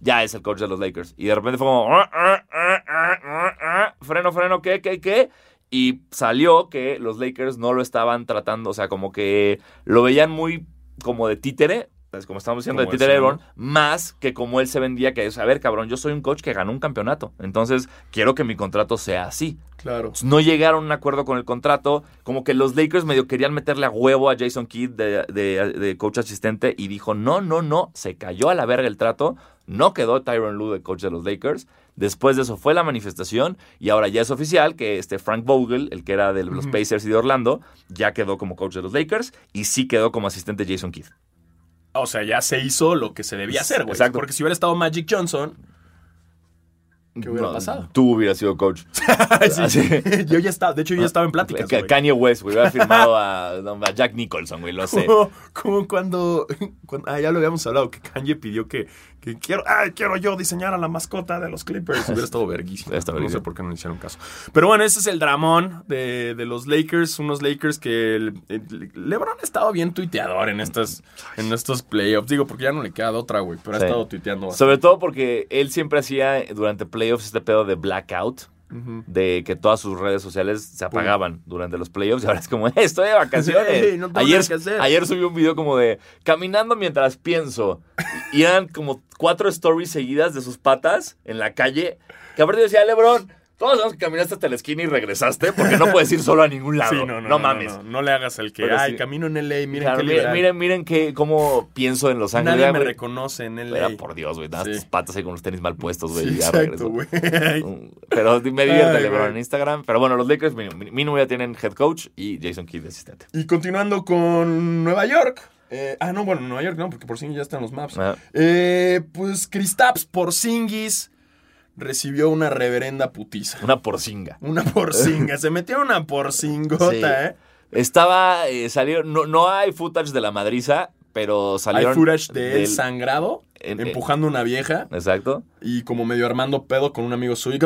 Ya es el coach de los Lakers. Y de repente fue como, "Ah, ah, ah, freno, freno, ¿qué, qué, qué? Y salió que los Lakers no lo estaban tratando, o sea, como que lo veían muy como de títere, pues, como estamos diciendo, de Como títere eso, LeBron, más que como él se vendía, que es, a ver, cabrón, yo soy un coach que ganó un campeonato. Entonces, quiero que mi contrato sea así. Claro. No llegaron a un acuerdo con el contrato. Como que los Lakers medio querían meterle a huevo a Jason Kidd de, de- de coach asistente y dijo, no, no, no, se cayó a la verga el trato. No quedó Tyron Lue de coach de los Lakers. Después de eso fue la manifestación y ahora ya es oficial que este Frank Vogel, el que era de los. Pacers y de Orlando, ya quedó como coach de los Lakers y sí quedó como asistente Jason Kidd. O sea, ya se hizo lo que se debía hacer, güey. Exacto. Porque si hubiera estado Magic Johnson. ¿Qué hubiera No, pasado? Tú hubieras sido coach. Sí. Así. yo ya estaba, de hecho, yo ya estaba en pláticas. Güey. Kanye West, güey, hubiera firmado a, Jack Nicholson, güey, lo sé. Como, como cuando, cuando- Ah, ya lo habíamos hablado, que Kanye pidió que, que quiero, ay, quiero yo diseñar a la mascota de los Clippers. Hubiera estado verguísimo. No sé por qué no le hicieron caso. Pero bueno, ese es el dramón de, de los Lakers. Unos Lakers que el- el- LeBron ha estado bien tuiteador en, estas, en estos playoffs. Digo, porque ya no le queda de otra, güey. Pero ha estado tuiteando bastante. Sobre todo porque él siempre hacía durante playoffs este pedo de blackout, De que todas sus redes sociales se apagaban durante los playoffs y ahora es como, "Eh, estoy de vacaciones. No ayer, ayer subí un video como de caminando mientras pienso y eran como cuatro stories seguidas de sus patas en la calle que aparte decía, Lebron, todos sabemos que caminaste hasta la esquina y regresaste porque no puedes ir solo a ningún lado. Sí, no, no, no, no, mames. No, no le hagas el que, Pero ay, sí. camino en LA, miren Claro, qué miren, miren, miren que, cómo pienso en Los Ángeles. Nadie me reconoce en LA. Era por Dios, güey. Nada, Sí. tus patas ahí con los tenis mal puestos, güey. Exacto, güey. Mm, Pero me divierte LeBron en Instagram. Pero bueno, los Lakers mínimo, ya tienen head coach y Jason Kidd de asistente. Y continuando con Nueva York. eh, ah, no, bueno, Nueva York no, porque Porzingis ya está en los maps. Ah, Eh, pues Kristaps Porzingis recibió una reverenda putiza. Una porcinga. Una porcinga. Se metió una porcingota, Sí. ¿eh? Estaba, eh, salió, no, no hay footage de la madriza, pero Hay salieron. footage de él del- sangrado, en- empujando una vieja Exacto. y como medio armando pedo con un amigo suyo.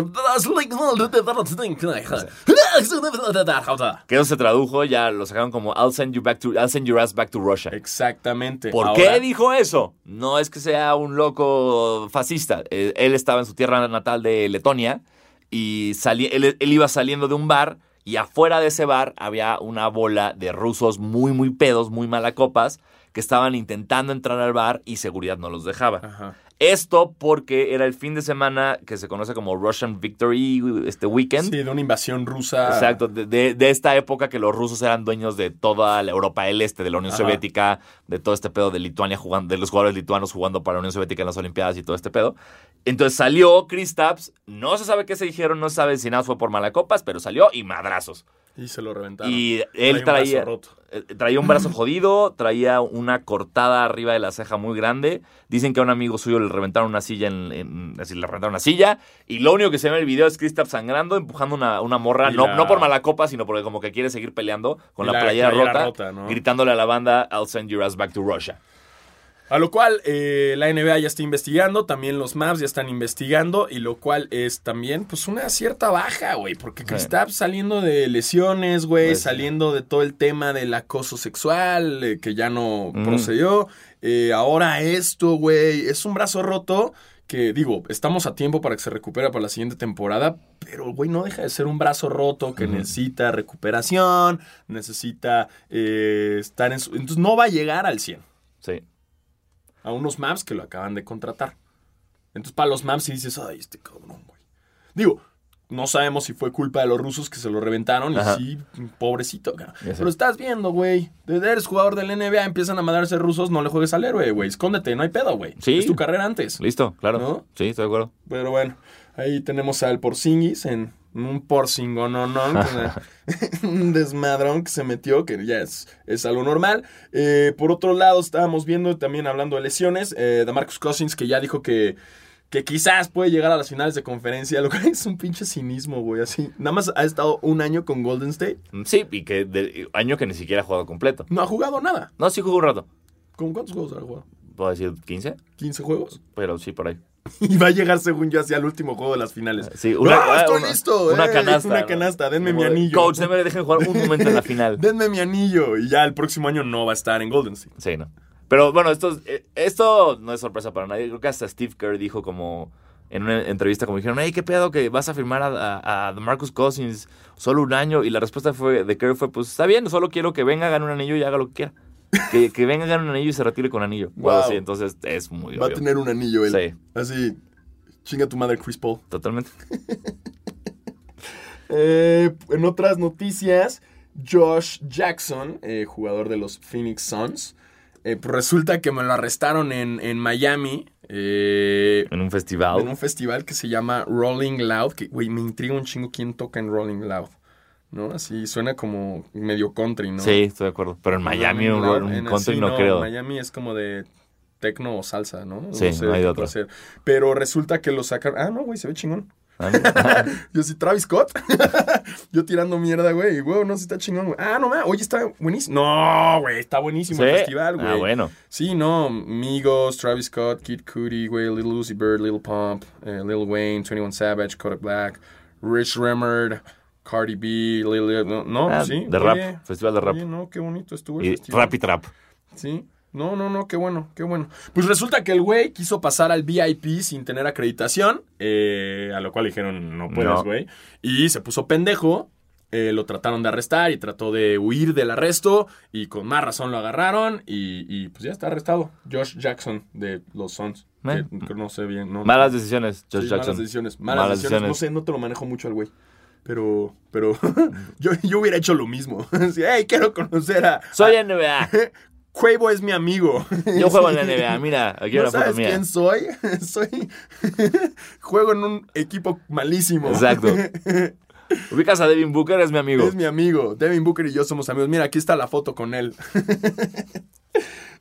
Que eso se tradujo, ya lo sacaron como I'll send you back to, I'll send your ass back to Russia. Exactamente. ¿Por Ahora- qué dijo eso? No es que sea un loco fascista. Eh, Él estaba en su tierra natal de Letonia y salí- él, él iba saliendo de un bar y afuera de ese bar había una bola de rusos muy, muy pedos, muy malacopas, que estaban intentando entrar al bar y seguridad no los dejaba. Ajá. Esto porque era el fin de semana que se conoce como Russian Victory este weekend. Sí, de una invasión rusa. Exacto, de, de- de esta época que los rusos eran dueños de toda la Europa del Este, de la Unión Ajá. Soviética, de todo este pedo de Lituania jugando, de los jugadores lituanos jugando para la Unión Soviética en las Olimpiadas y todo este pedo. Entonces salió Chris Tapps, no se sabe qué se dijeron, no se sabe si nada fue por malacopas, pero salió y madrazos. Y se lo reventaron. Y él traía, eh, traía un brazo jodido, traía una cortada arriba de la ceja muy grande. Dicen que a un amigo suyo le reventaron una silla, en, en- así le reventaron una silla. Y lo único que se ve en el video es Kristaps sangrando, empujando una, una morra, no, la- no por mala copa, sino porque como que quiere seguir peleando con la, la playera, playera rota, rota, ¿no? gritándole a la banda, I'll send your ass back to Russia. A lo cual eh, la NBA ya está investigando, también los Mavs ya están investigando, y lo cual es también pues una cierta baja, güey, porque Sí. Kristaps saliendo de lesiones, güey, Pues, saliendo de todo el tema del acoso sexual, eh, que ya no Ujú. procedió, eh, ahora esto, güey, es un brazo roto. Que digo, estamos a tiempo para que se recupere para la siguiente temporada, pero güey, no deja de ser un brazo roto que necesita recuperación, necesita eh, estar en su. Entonces no va a llegar al 100 Sí. A unos Maps que lo acaban de contratar. Entonces, para los Maps, si dices, ay, este cabrón, güey. Digo, no sabemos si fue culpa de los rusos que se lo reventaron. Ajá. Y sí, pobrecito, cara. Pero estás viendo, güey. Eres jugador del NBA, empiezan a mandarse rusos, no le juegues al héroe, güey. Escóndete, no hay pedo, güey. Sí. Es tu carrera antes. Listo, claro. ¿No? Sí, estoy de acuerdo. Pero bueno, ahí tenemos al Porzingis en un Porzingo, no, no, un desmadrón que se metió, que ya es, es algo normal. Eh, por otro lado, estábamos viendo también hablando de lesiones, eh, de Marcus Cousins, que ya dijo que, que quizás puede llegar a las finales de conferencia, lo cual es un pinche cinismo, güey, así. Nada más ha estado un año con Golden State, Sí, y que de, año que ni siquiera ha jugado completo. no ha jugado nada. No, sí jugó un rato. ¿Con cuántos juegos ha jugado? Puedo decir 15, ¿15 juegos? pero sí por ahí. Y va a llegar, según yo, hacia el último juego de las finales. Sí, ¡No, ah, estoy una- listo! Una ¡eh! canasta. Una canasta, denme mi anillo. Coach, déme, dejen jugar un momento en la final. Denme mi anillo. Y ya el próximo año no va a estar en Golden State. Sí, no. Pero bueno, esto, eh, esto no es sorpresa para nadie. Creo que hasta Steve Kerr dijo como en una entrevista como dijeron, hey, ¿qué pedo que vas a firmar a, a, a Marcus Cousins solo un año? Y la respuesta fue de Kerr fue, pues está bien, solo quiero que venga, gane un anillo y haga lo que quiera. Que, que venga, gane un anillo y se retire con anillo. Wow, sí, entonces es muy Va a tener un anillo él. Sí. Así, chinga tu madre Chris Paul. Totalmente. Eh, en otras noticias, Josh Jackson, eh, jugador de los Phoenix Suns, eh, pues resulta que me lo arrestaron en, en Miami. eh, En un festival. en un festival que se llama Rolling Loud, que, güey, me intriga un chingo quién toca en Rolling Loud, ¿no? Así suena como medio country, ¿no? Sí, estoy de acuerdo. Pero en Miami un, en country así, no, creo. Miami es como de tecno o salsa, ¿no? Sí, no hay de otra. puede ser. Pero resulta que lo sacaron... Ah, no, güey, se ve chingón. Ah, Yo sí, Travis Scott. Yo tirando mierda, güey. Güey, no, sí está chingón, güey. Ah, no, ma, oye, está buenísimo. No, güey, está buenísimo el festival, güey. Ah, bueno. Sí, no, Migos, Travis Scott, Kid Cudi, güey, Little Uzi Bird, Little Pump, eh, Lil Wayne, 21 Savage, Kodak Black, Rich Remerd, Cardi B, Lil... No, no, Ah, sí. de oye, rap, festival de rap. Oye, no, qué bonito estuvo el Y festival. rap y trap. Sí. No, no, no, qué bueno, qué bueno. Pues resulta que el güey quiso pasar al VIP sin tener acreditación, eh, a lo cual dijeron, no puedes, No. güey. Y se puso pendejo, eh, lo trataron de arrestar y trató de huir del arresto y con más razón lo agarraron y, y, pues ya está arrestado. Josh Jackson de los. Man. que- que no sé bien. No, Malas decisiones, Josh Sí, Jackson. Malas decisiones. Malas, Malas decisiones. No sé, no te lo manejo mucho al güey. Pero, pero yo, yo hubiera hecho lo mismo. Así, hey, quiero conocer a... Soy NBA. Quavo es mi amigo. Yo juego en la NBA. Mira, aquí ¿No una foto sabes mía. quién soy? soy... Juego en un equipo malísimo. Exacto. Ubicas a Devin Booker, es mi amigo. Es mi amigo. Devin Booker y yo somos amigos. Mira, aquí está la foto con él.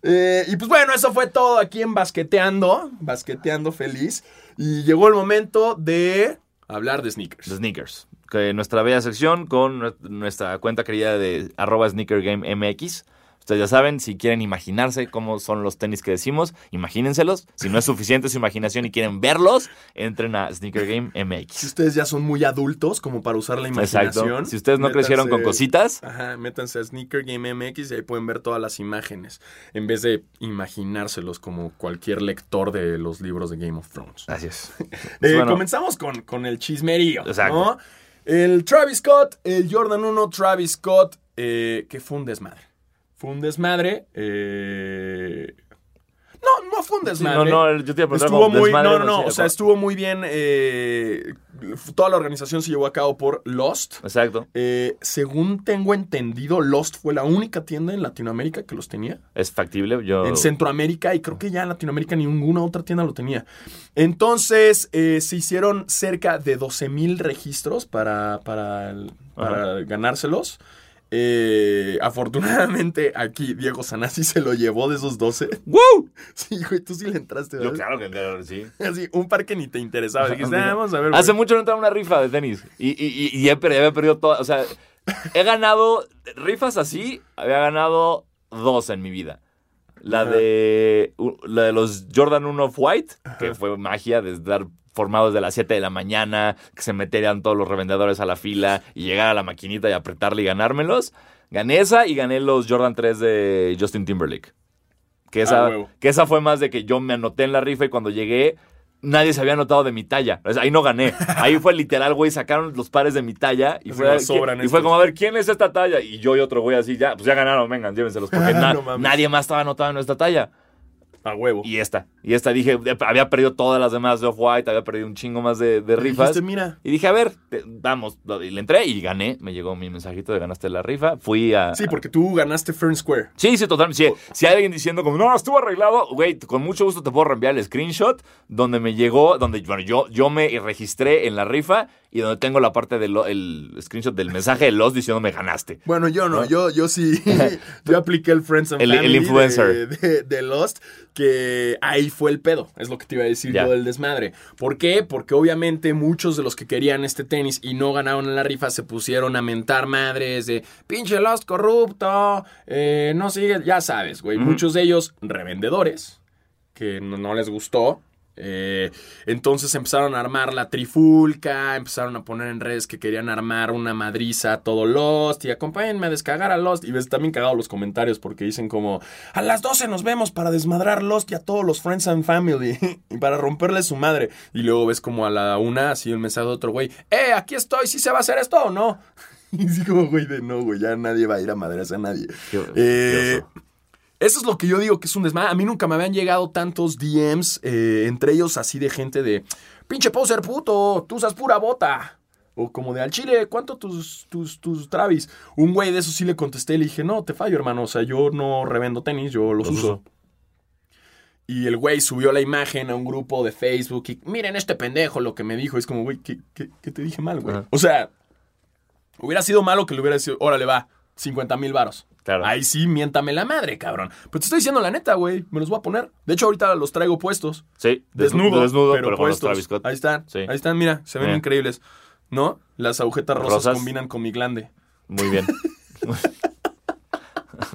Eh, y pues bueno, eso fue todo aquí en Basqueteando. Basqueteando feliz. Y llegó el momento de hablar de sneakers. de sneakers. Que nuestra bella sección con nu- nuestra cuenta querida de arroba sneakergamemx. Ustedes ya saben, si quieren imaginarse cómo son los tenis que decimos, imagínenselos. Si no es suficiente su imaginación y quieren verlos, entren a Sneaker Game Si MX. ustedes ya son muy adultos como para usar la imaginación. Exacto. Si ustedes no crecieron con cositas, Ajá, métanse a Sneaker Game MX y ahí pueden ver todas las imágenes. En vez de imaginárselos como cualquier lector de los libros de Game of Thrones. así es. Eh, Bueno, comenzamos con, con el chismerío. Exacto. ¿no? El Travis Scott, el Jordan 1 Travis Scott, eh, que fue un desmadre. Fue un desmadre. eh, No, no fue un sí, desmadre. no, no, yo te iba a preguntar Estuvo muy, desmadre, no, no, no, o sea, estuvo muy bien. eh, toda la organización se llevó a cabo por Lost. Exacto. Eh, según tengo entendido, Lost fue la única tienda en Latinoamérica que los tenía. Es factible. Yo... En Centroamérica y creo que ya en Latinoamérica ninguna otra tienda lo tenía. Entonces eh, se hicieron cerca de 12 mil registros para, para, el- para ganárselos. Eh, afortunadamente aquí Diego Sanasi se lo llevó de esos 12. ¡Woo! Sí, güey, tú sí le entraste, Yo, claro que claro, sí. Así, un par que ni te interesaba. Dijiste. "Ah, vamos a ver. Hace güey". mucho no entraba una rifa de tenis. Y, y, y, y he perdido, había perdido todas. O sea, he ganado rifas así, había ganado dos en mi vida. La Ajá. de, la de los Jordan 1 Off-White, que fue magia de estar formados de las 7 de la mañana, que se meterían todos los revendedores a la fila y llegar a la maquinita y apretarle y ganármelos. Gané esa y gané los Jordan 3 de Justin Timberlake. Que esa, Ah, que esa fue más de que yo me anoté en la rifa y cuando llegué nadie se había anotado de mi talla. O sea, ahí no gané. Ahí fue literal, güey, sacaron los pares de mi talla y fue, como sobran y fue estos. como, a ver, ¿quién es esta talla? Y yo y otro güey así, ya, pues ya ganaron, vengan, llévenselos. Porque na- No nadie más estaba anotado en esta talla. A huevo. Y esta. Y esta dije, había perdido todas las demás de Off-White, había perdido un chingo más de, de rifas. Dijiste, mira. Y dije, a ver, te- vamos. Y le entré y gané. Me llegó mi mensajito de ganaste la rifa. Fui a. Sí, porque tú ganaste Fern Square. Sí, sí, totalmente. Sí, si hay alguien diciendo como, no, estuvo arreglado, güey, con mucho gusto te puedo reenviar el screenshot donde me llegó, donde bueno, yo, yo me registré en la rifa y donde tengo la parte del el screenshot del mensaje de los diciendo me ganaste. Bueno, yo no, yo, yo sí, yo apliqué el Friends and El- el Family influencer. De, de- de Lost, que ahí fue el pedo, es lo que te iba a decir yo del desmadre. ¿Por qué? Porque obviamente muchos de los que querían este tenis y no ganaron en la rifa se pusieron a mentar madres de pinche Lost corrupto, eh, no sigue, ya sabes, güey. Muchos de ellos revendedores, que no, no les gustó. Eh, entonces empezaron a armar la trifulca, empezaron a poner en redes que querían armar una madriza a todo Lost y acompáñenme a descargar a Lost. Y ves también cagado los comentarios porque dicen como a las 12 nos vemos para desmadrar Lost y a todos los Friends and Family y para romperle su madre. Y luego ves como a la una así un mensaje de otro güey, ¡eh, aquí estoy! ¿Sí se va a hacer esto o no? Y así como güey de no, güey, ya nadie va a ir a madres a nadie. Qué- Eh, qué. Eso es lo que yo digo que es un desmadre. A mí nunca me habían llegado tantos DMs, eh, entre ellos así de gente de, pinche poser puto, tú usas pura bota. O como de al chile, ¿cuánto tus, tus, tus Travis? Un güey de eso sí le contesté y le dije, no, te fallo, hermano. O sea, yo no revendo tenis, yo los, Los uso. uso. Y el güey subió la imagen a un grupo de Facebook y miren este pendejo lo que me dijo. Es como, güey, ¿qué, qué, qué te dije mal, güey? O sea, hubiera sido malo que le hubiera dicho, órale, va, 50 mil varos. Claro. Ahí sí, miéntame la madre, cabrón. Pero te estoy diciendo la neta, güey. Me los voy a poner. De hecho, ahorita los traigo puestos. Sí, Desnudo. desnudo, pero, pero, con los puestos. Ahí están. Sí. Ahí están, mira. Se ven increíbles. ¿No? Las agujetas rosas, Rosas. combinan con mi glande. Muy bien.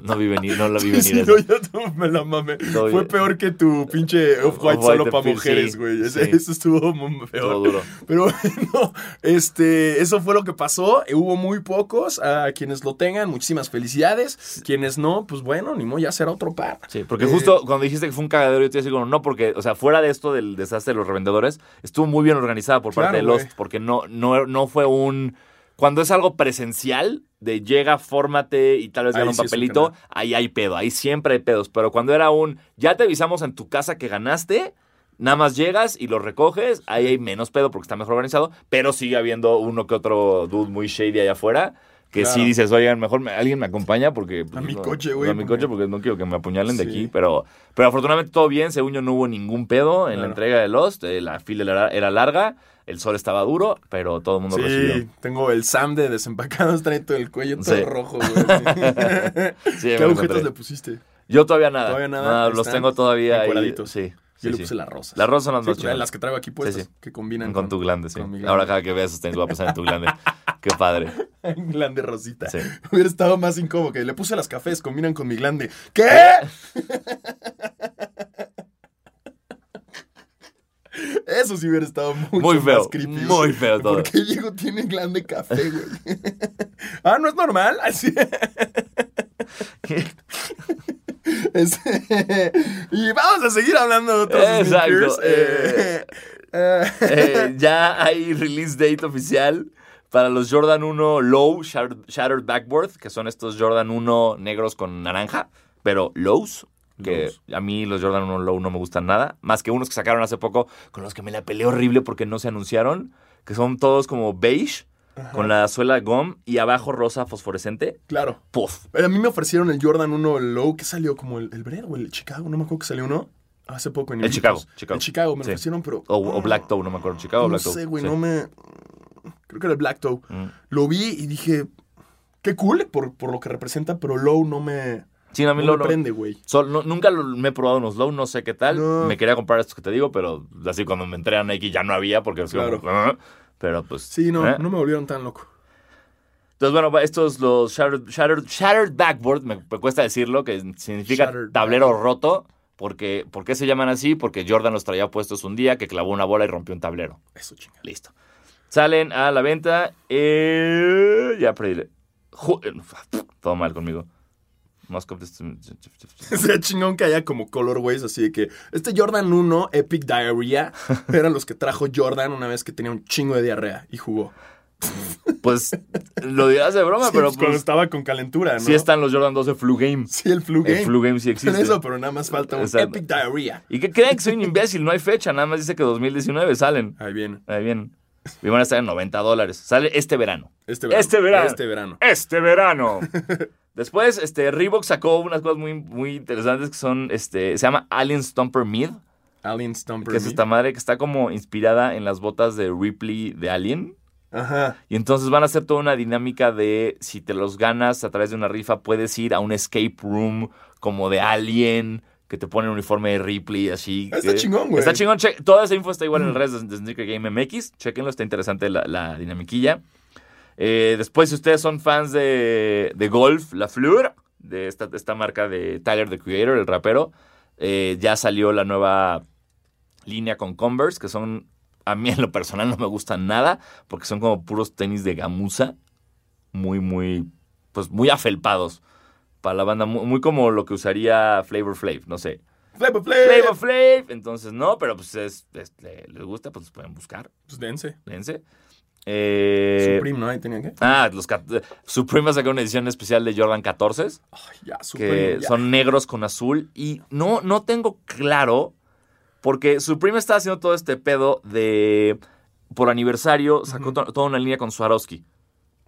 no vi venir, no la vi Sí, venir. sí, no, yo no me la mamé. Todo Fue peor que tu pinche Off-White solo para mujeres, güey. Sí. Eso estuvo muy peor. Todo duro. Pero bueno, este, eso fue lo que pasó. Eh, Hubo muy pocos. A quienes lo tengan, muchísimas felicidades. Quienes no, pues bueno, ni modo, ya será otro par. Sí, porque Eh, justo cuando dijiste que fue un cagadero, yo te decía no, porque, o sea, fuera de esto del desastre de los revendedores, estuvo muy bien organizada por parte de Lost, porque no, no, no fue un... Cuando es algo presencial, de llega, fórmate y tal vez gana un sí papelito, ahí hay pedo, ahí siempre hay pedos. Pero cuando era un, ya te avisamos en tu casa que ganaste, nada más llegas y lo recoges, ahí hay menos pedo porque está mejor organizado, pero sigue habiendo uno que otro dude muy shady allá afuera. Que Claro. sí dices, oigan, mejor me- alguien me acompaña porque... pues, A mi no- coche, güey, A mi coche porque no quiero que me apuñalen de aquí, pero, pero afortunadamente todo bien, según yo no hubo ningún pedo en la entrega de Lost, eh, la fila era, era larga, el sol estaba duro, pero todo el mundo Sí, recibió. tengo el Sam de desempacados, trae todo el cuello todo Sí. rojo, güey. Sí, ¿Qué agujetas le pusiste? Yo todavía nada. Todavía nada, los tengo todavía ahí. Sí. Yo sí, le sí. puse las rosas. Las rosas son las Sí, más pues, chidas. Las que traigo aquí puestas, sí. que combinan Con, tu glande, sí. con mi glande. Ahora cada que veas esos tenis voy a pensar en tu glande. Qué padre. glande rosita. Sí. Hubiera estado más incómodo que le puse las cafés, combinan con mi glande. ¿Qué? Eso sí hubiera estado mucho Muy feo. más creepy. güey. Muy feo todo. ¿Por qué Diego tiene glande café, güey? ah, ¿no es normal? Así. Este, y vamos a seguir hablando de otros Exacto, eh, eh, Eh, ya hay release date oficial para los Jordan 1 Low Shattered, Shattered Backboard, que son estos Jordan 1 negros con naranja, pero lows. Que a mí los Jordan 1 Low no me gustan nada. Más que unos que sacaron hace poco, con los que me la peleé horrible porque no se anunciaron. Que son todos como beige, con la suela gum y abajo rosa fosforescente. claro. Puff. A mí me ofrecieron el Jordan 1 Low que salió como el, el Bred o el Chicago, no me acuerdo que salió uno. Hace poco en El Chicago. Chicago. El Chicago me Sí. ofrecieron, pero. O, o Black Toe, no me acuerdo. Chicago o No Black Toe. sé, güey, Sí. no me. Creo que era el Black Toe. Mm. Lo vi y dije. Qué cool por, por lo que representa, pero Low no me. Sí, a mí no lo me prende, güey. No- nunca lo- me he probado unos low, no sé qué tal. No. Me quería comprar estos que te digo, pero así cuando me entré a Nike ya no había porque... así como, Claro. "Ah", pero pues... Sí, no, ¿eh? no me volvieron tan loco. Entonces, bueno, estos los shattered, shattered, shattered backboard, me, me cuesta decirlo, que significa Shattered tablero roto. Porque, ¿Por qué se llaman así? Porque Jordan los traía puestos un día, que clavó una bola y rompió un tablero. Eso chinga. Listo. Salen a la venta. eh, ya perdí. Eh, Todo mal conmigo. Moscow. Sería chingón que haya como colorways así de que este Jordan 1 Epic Diarrhea eran los que trajo Jordan una vez que tenía un chingo de diarrea y jugó. Pues lo dirás de broma, Sí, pero pues, cuando pues, estaba con calentura, ¿no? sí están los Jordan 12 Flu Game. Sí, el flu game. El Flu Game sí existe. eso, pero nada más falta un. Epic Diarrhea. ¿Y qué creen que soy un imbécil? No hay fecha, nada más dice que 2019 salen. Ahí viene. Ahí bien. Y van a estar en 90 dólares. Sale este verano. Este verano. Este verano. Este verano. Este verano. Después, este, Reebok sacó unas cosas muy, muy interesantes que son, este, se llama Alien Stomper Mid, Alien Stomper. que es esta madre que está como inspirada en las botas de Ripley de Alien. Ajá. Y entonces van a hacer toda una dinámica de si te los ganas a través de una rifa, puedes ir a un escape room como de Alien, que te pone el uniforme de Ripley, así. Está que- chingón, güey. Está chingón. che- Toda esa info está igual en el redes de, de Sneaker Game MX. Chequenlo, está interesante la, la dinamiquilla. Eh, después, si ustedes son fans de, de golf, La Fleur, de esta, de esta marca de Tyler, the Creator, el rapero, eh, ya salió la nueva línea con Converse, que son, a mí en lo personal no me gustan nada, porque son como puros tenis de gamuza, muy, muy, pues muy afelpados para la banda, muy, muy como lo que usaría Flavor Flav, no sé. Flavor Flav. Flavor Flav, entonces no, pero pues es, es- le- les gusta, pues pueden buscar, Pues dense. dense. Eh, Supreme, ¿no? Ahí tenía que. Ah, los Supreme va a sacar una edición especial de Jordan 14 Ay, ya, que Supreme. ya. son negros con azul. Y no, no tengo claro, porque Supreme está haciendo todo este pedo de. Por aniversario, sacó to- toda una línea con Swarovski.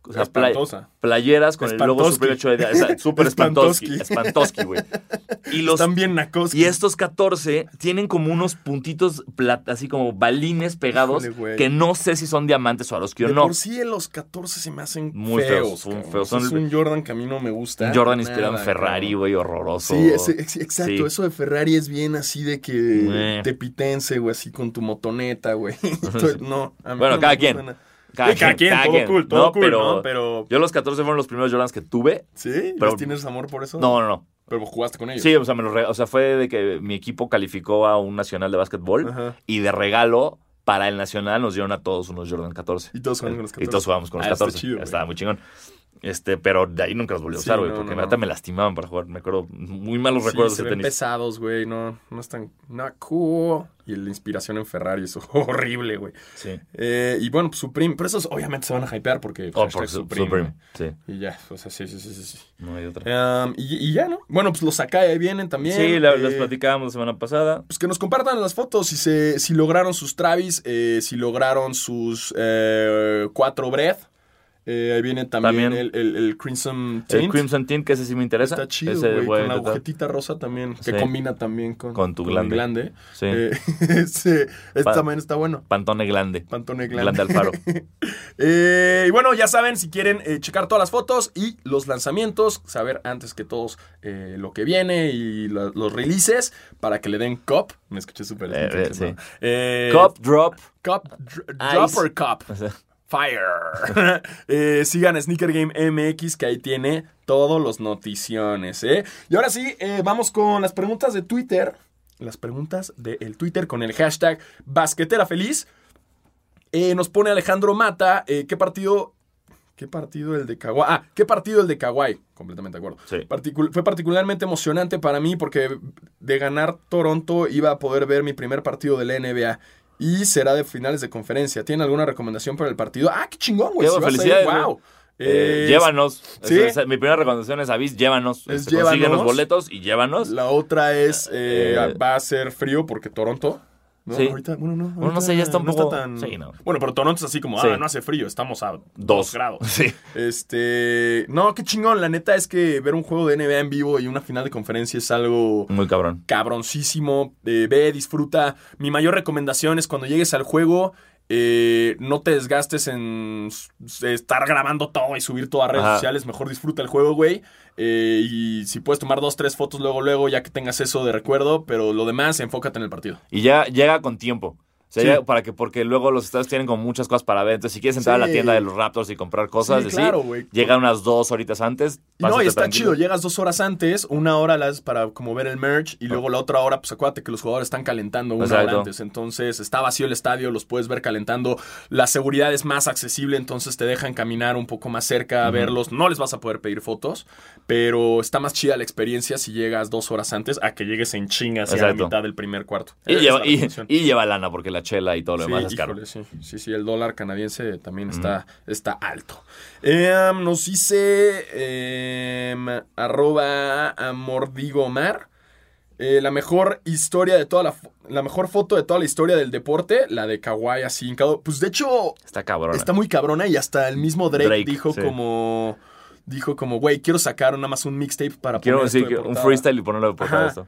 O sea, Espantosa. playeras con el logo. Supreme hecho de. esa- Súper espantoski. Espantoski. Güey. Y los. Están bien nacos. Y estos 14 tienen como unos puntitos así como balines pegados Híjole, que no sé si son diamantes Swarovski o De no. por sí los 14 se me hacen Muy feos. feos, son feos. Es un Jordan que a mí no me gusta. Un Jordan inspirado Nada, en Ferrari, güey, horroroso. Sí, exacto. Sí. Eso de Ferrari es bien así de que Meh. te pitense, güey, así con tu motoneta, güey. No, a mí Bueno, no cada me quien. nada. Cada Sí, cada quien, cada todo quien. cool, todo No, cool, pero- ¿no? Pero, Yo los 14 fueron los primeros Jordans que tuve. ¿sí? pero- ¿Les tienes amor por eso? No, no, no. Pero jugaste con ellos. Sí, o sea, me los rega- o sea, fue de que mi equipo calificó a un nacional de básquetbol Ajá. y de regalo para el nacional nos dieron a todos unos Jordan 14. Y todos jugaron con los Y 14. todos jugamos con los Ah, está 14. chido, güey. Estaba muy chingón. Este, pero de ahí nunca los volví a usar, güey, no, porque no, me, no. me lastimaban para jugar. Me acuerdo muy malos Sí, recuerdos se de ven tenis. pesados, güey. No, no están nada cool. Y la inspiración en Ferrari es horrible, güey. Sí. Eh, y bueno, pues Supreme. Pero esos obviamente se van a hypear porque. Oh, por su- Supreme, Supreme. Sí, Y ya, o sea, sí, sí, sí, sí. no hay otra. Um, y, y ya, ¿no? Bueno, pues los Sakai ahí vienen también. Sí, la- Eh, las platicábamos la semana pasada. Pues que nos compartan las fotos, si, se, si lograron sus Travis, eh, si lograron sus cuatro Breath. Eh, ahí viene también, También. El, el- el Crimson Tint. El Crimson Tint, que ese sí me interesa. Está chido, Ese con la agujetita rosa también, que Sí. combina también con, Con tu el glande. Sí. Eh, ese, este también está bueno. Pantone Glande. Pantone glande. Glande Alfaro. Eh, y bueno, ya saben, si quieren eh, checar todas las fotos y los lanzamientos, saber antes que todos eh, lo que viene y la- los releases para que le den cop. Me escuché súper. Sí. ¿no? Cop, drop. Cop, dr- drop or cop. Fire. Eh, sigan Sneaker Game MX, que ahí tiene todos los noticiones. ¿eh? Y ahora sí, eh, vamos con las preguntas de Twitter. Las preguntas del Twitter con el hashtag Basquetera Feliz. Eh, nos pone Alejandro Mata. ¿Qué partido? ¿Qué partido el de Kawhi? Ah, ¿qué partido el de Kawhi? Completamente de acuerdo. Sí. Particul- fue particularmente emocionante para mí porque de ganar Toronto iba a poder ver mi primer partido de la NBA. Y será de finales de conferencia. ¿Tienen alguna recomendación para el partido? ¡Ah, qué chingón, güey! Si felicidades, ¡Wow! Eh, llévanos. mi primera recomendación es avis, llévanos. Es Este, llévanos. los boletos y llévanos. La otra es, eh, Eh, va a ser frío porque Toronto. ¿No? Sí. Ahorita, bueno, no. Bueno, no ahorita sé, ya está un poco- tan... sí, no. Bueno, pero Toronto es así como, ah, no hace frío, estamos a 2 Dos grados. Sí. Este, no, qué chingón. La neta es que ver un juego de NBA en vivo y una final de conferencia es algo Muy cabrón. cabroncísimo. Eh, ve, disfruta. Mi mayor recomendación es cuando llegues al juego, eh, no te desgastes en estar grabando todo y subir todo a redes Ajá. sociales. Mejor disfruta el juego, güey. Eh, y si puedes tomar dos, tres fotos luego, luego, ya que tengas eso de recuerdo. Pero lo demás, enfócate en el partido. Y ya llega con tiempo. O sea, Sí. ya para que, porque luego los estados tienen como muchas cosas para ver. Entonces, si quieres entrar a la tienda de los Raptors y comprar cosas, Sí, claro, llega unas dos horitas antes. No, y está tranquilo. chido. Llegas dos horas antes, una hora las para como ver el merch y luego la otra hora, pues acuérdate que los jugadores están calentando una hora antes. Entonces está vacío el estadio, los puedes ver calentando. La seguridad es más accesible, entonces te dejan caminar un poco más cerca a verlos. No les vas a poder pedir fotos, pero está más chida la experiencia si llegas dos horas antes a que llegues en chingas a la mitad del primer cuarto. Y lleva, y lleva lana, porque la chela y todo lo Sí, demás es caro. híjole, sí, sí, sí, el dólar canadiense también está, está alto. Em, nos dice em, arroba amordigomar. Eh, la mejor historia de toda la, la mejor foto de toda la historia del deporte, la de Kawhi así hincado. Pues de hecho, Está cabrón. está muy cabrona y hasta el mismo Drake, Drake, dijo sí. como dijo como, güey, quiero sacar nada más un mixtape para Quiero poner esto decir de un portada". freestyle y ponerlo de portada esto.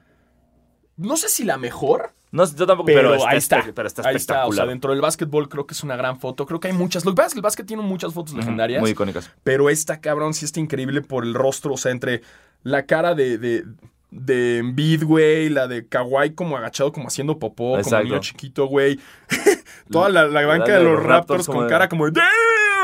No sé si la mejor, No, yo tampoco, pero, pero, ahí está. Pero está ahí está. O sea, dentro del básquetbol creo que es una gran foto. Creo que hay muchas. Lo que pasa es que el básquet tiene muchas fotos legendarias. Muy icónicas. Pero esta cabrón sí está increíble por el rostro. O sea, entre la cara de. de de Embiid, güey, la de Kawhi como agachado, como haciendo popó, como niño chiquito, güey. Toda la, la banca de los Raptors, con de- cara como de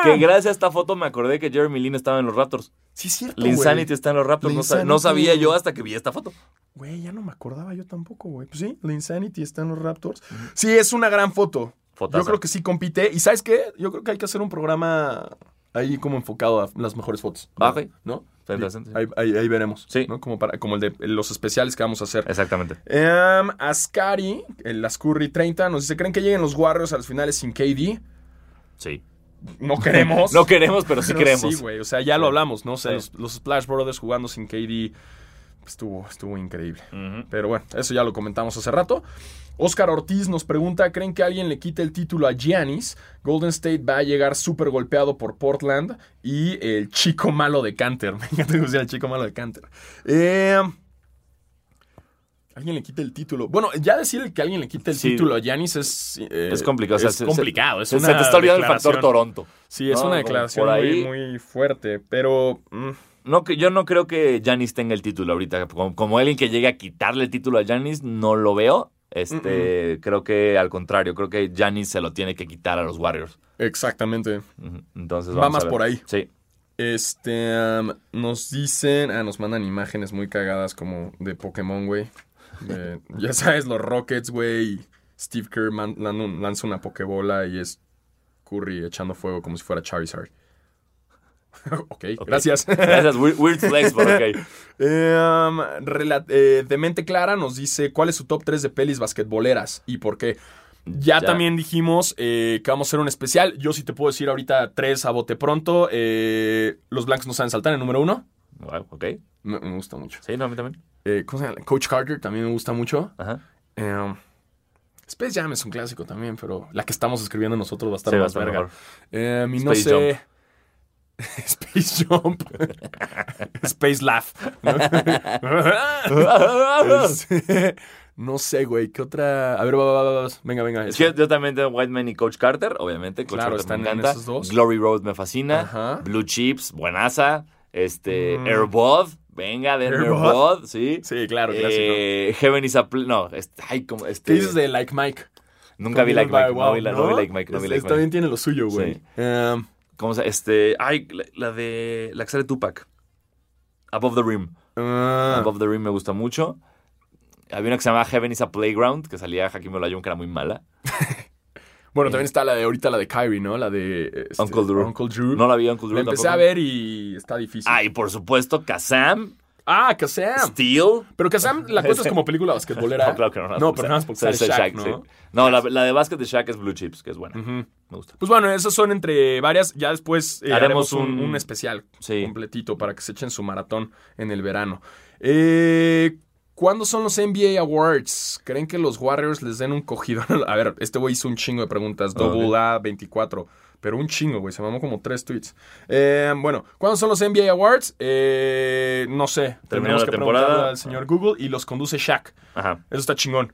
Que gracias a esta foto me acordé que Jeremy Lin estaba en los Raptors. Sí, es cierto, Linsanity güey. está en los Raptors. No, no sabía yo hasta que vi esta foto. Güey, ya no me acordaba yo tampoco, güey. Pues sí, la Insanity está en los Raptors. Sí, es una gran foto. Fotaza. Yo creo que sí compite. ¿Y sabes qué? Yo creo que hay que hacer un programa ahí como enfocado a las mejores fotos. Ah, ok. ¿No? Está interesante. Ahí, ahí- ahí veremos. Sí. ¿no? Como, para, como el de los especiales que vamos a hacer. Exactamente. Em, Ascari, el Ascurry 30, nos dice: ¿Creen que lleguen los Warriors a las finales sin KD? Sí. No queremos. No queremos, pero sí Pero queremos. Sí, güey. O sea, ya lo hablamos, ¿no? O sea, Sí. los, los Splash Brothers jugando sin KD estuvo, estuvo increíble. Pero bueno, eso ya lo comentamos hace rato. Oscar Ortiz nos pregunta, ¿creen que alguien le quite el título a Giannis? Golden State va a llegar súper golpeado por Portland y el chico malo de Canter. Me encanta que el chico malo de Canter. Eh, alguien le quite el título. Bueno, ya decir que alguien le quite el Sí. título a Giannis es... eh, Es complicado. o sea, es se- complicado. Es Se, una se te está olvidando el factor Toronto. Sí, es No, una declaración ahí- muy, muy fuerte, pero... mm, No, yo no creo que Giannis tenga el título ahorita. Como, como alguien que llegue a quitarle el título a Giannis, no lo veo. Este, creo que al contrario, creo que Giannis se lo tiene que quitar a los Warriors. exactamente. Entonces Va vamos más a ver. por ahí. Sí. Este, nos dicen, ah, nos mandan imágenes muy cagadas como de Pokémon, güey. Ya sabes, los Rockets, güey. Steve Kerr lanza una Pokébola y es Curry echando fuego como si fuera Charizard. ok, Ok. gracias. Gracias, weird, flex, pero ok. Eh, de mente clara nos dice cuál es su top 3 de pelis basquetboleras y por qué. Ya, Ya. también dijimos eh, que vamos a hacer un especial. Yo sí te puedo decir ahorita tres a bote pronto. Eh, los blancos no saben saltar en número uno. Wow, ok. Me, me gusta mucho. Sí, no, a mí también. Eh, ¿cómo se llama? Coach Carter también me gusta mucho. Ajá. Eh, Space Jam es un clásico también, pero la que estamos escribiendo nosotros va a estar Sí, va a más estar verga. mejor. Eh, mi no sé. Space Jump. Space Laugh. ¿no? No sé, güey. ¿Qué otra? A ver, va, va, va, va. venga, venga. Es que yo también tengo White Man y Coach Carter, obviamente. Coach Claro, Carter están me en esos dos. Glory Road me fascina. Ajá. Blue Chips, buenaza. Este, Mm. Airbud, venga, de Airbud. Sí. Sí, claro. Eh, Heaven is a pl- No, este, ay, como este. ¿Qué dices de Like Mike? Nunca vi Like Mike. No vi, la- no vi Like Mike. No vi Like Mike. También tiene lo suyo, güey. Sí. Um, ¿Cómo se Este. Ay, la, la de. La que sale Tupac. Above the Rim. ah, Above the Rim me gusta mucho. Había una que se llamaba Heaven is a Playground, que salía Hakim Olajuwon, que era muy mala. bueno, también está la de ahorita, la de Kyrie, ¿no? La de este, Uncle Drew. Uncle Drew. No la vi Uncle Drew La empecé tampoco. a ver y está difícil. Ah, y por supuesto, Kazam, Ah, Kazam. Steel. Pero Kazam la cuentas como película basquetbolera. No, claro que no. No, pero nada más porque sale Shaq, sí. ¿no? No, la, la de básquet de Shaq es Blue Chips, que es buena. Me gusta. Pues bueno, esas son entre varias. Ya después eh, haremos, Haremos un, un- un especial Sí. completito para que se echen su maratón en el verano. Eh, ¿Cuándo son los NBA Awards? ¿Creen que los Warriors les den un cogido? A ver, este güey hizo un chingo de preguntas. Double A24. Pero un chingo, güey. Se mamó como tres tweets. Eh, bueno, ¿cuándo son los NBA Awards? Eh, no sé. Terminó Tenemos la que temporada. al señor Google y los conduce Shaq. Ajá. Eso está chingón.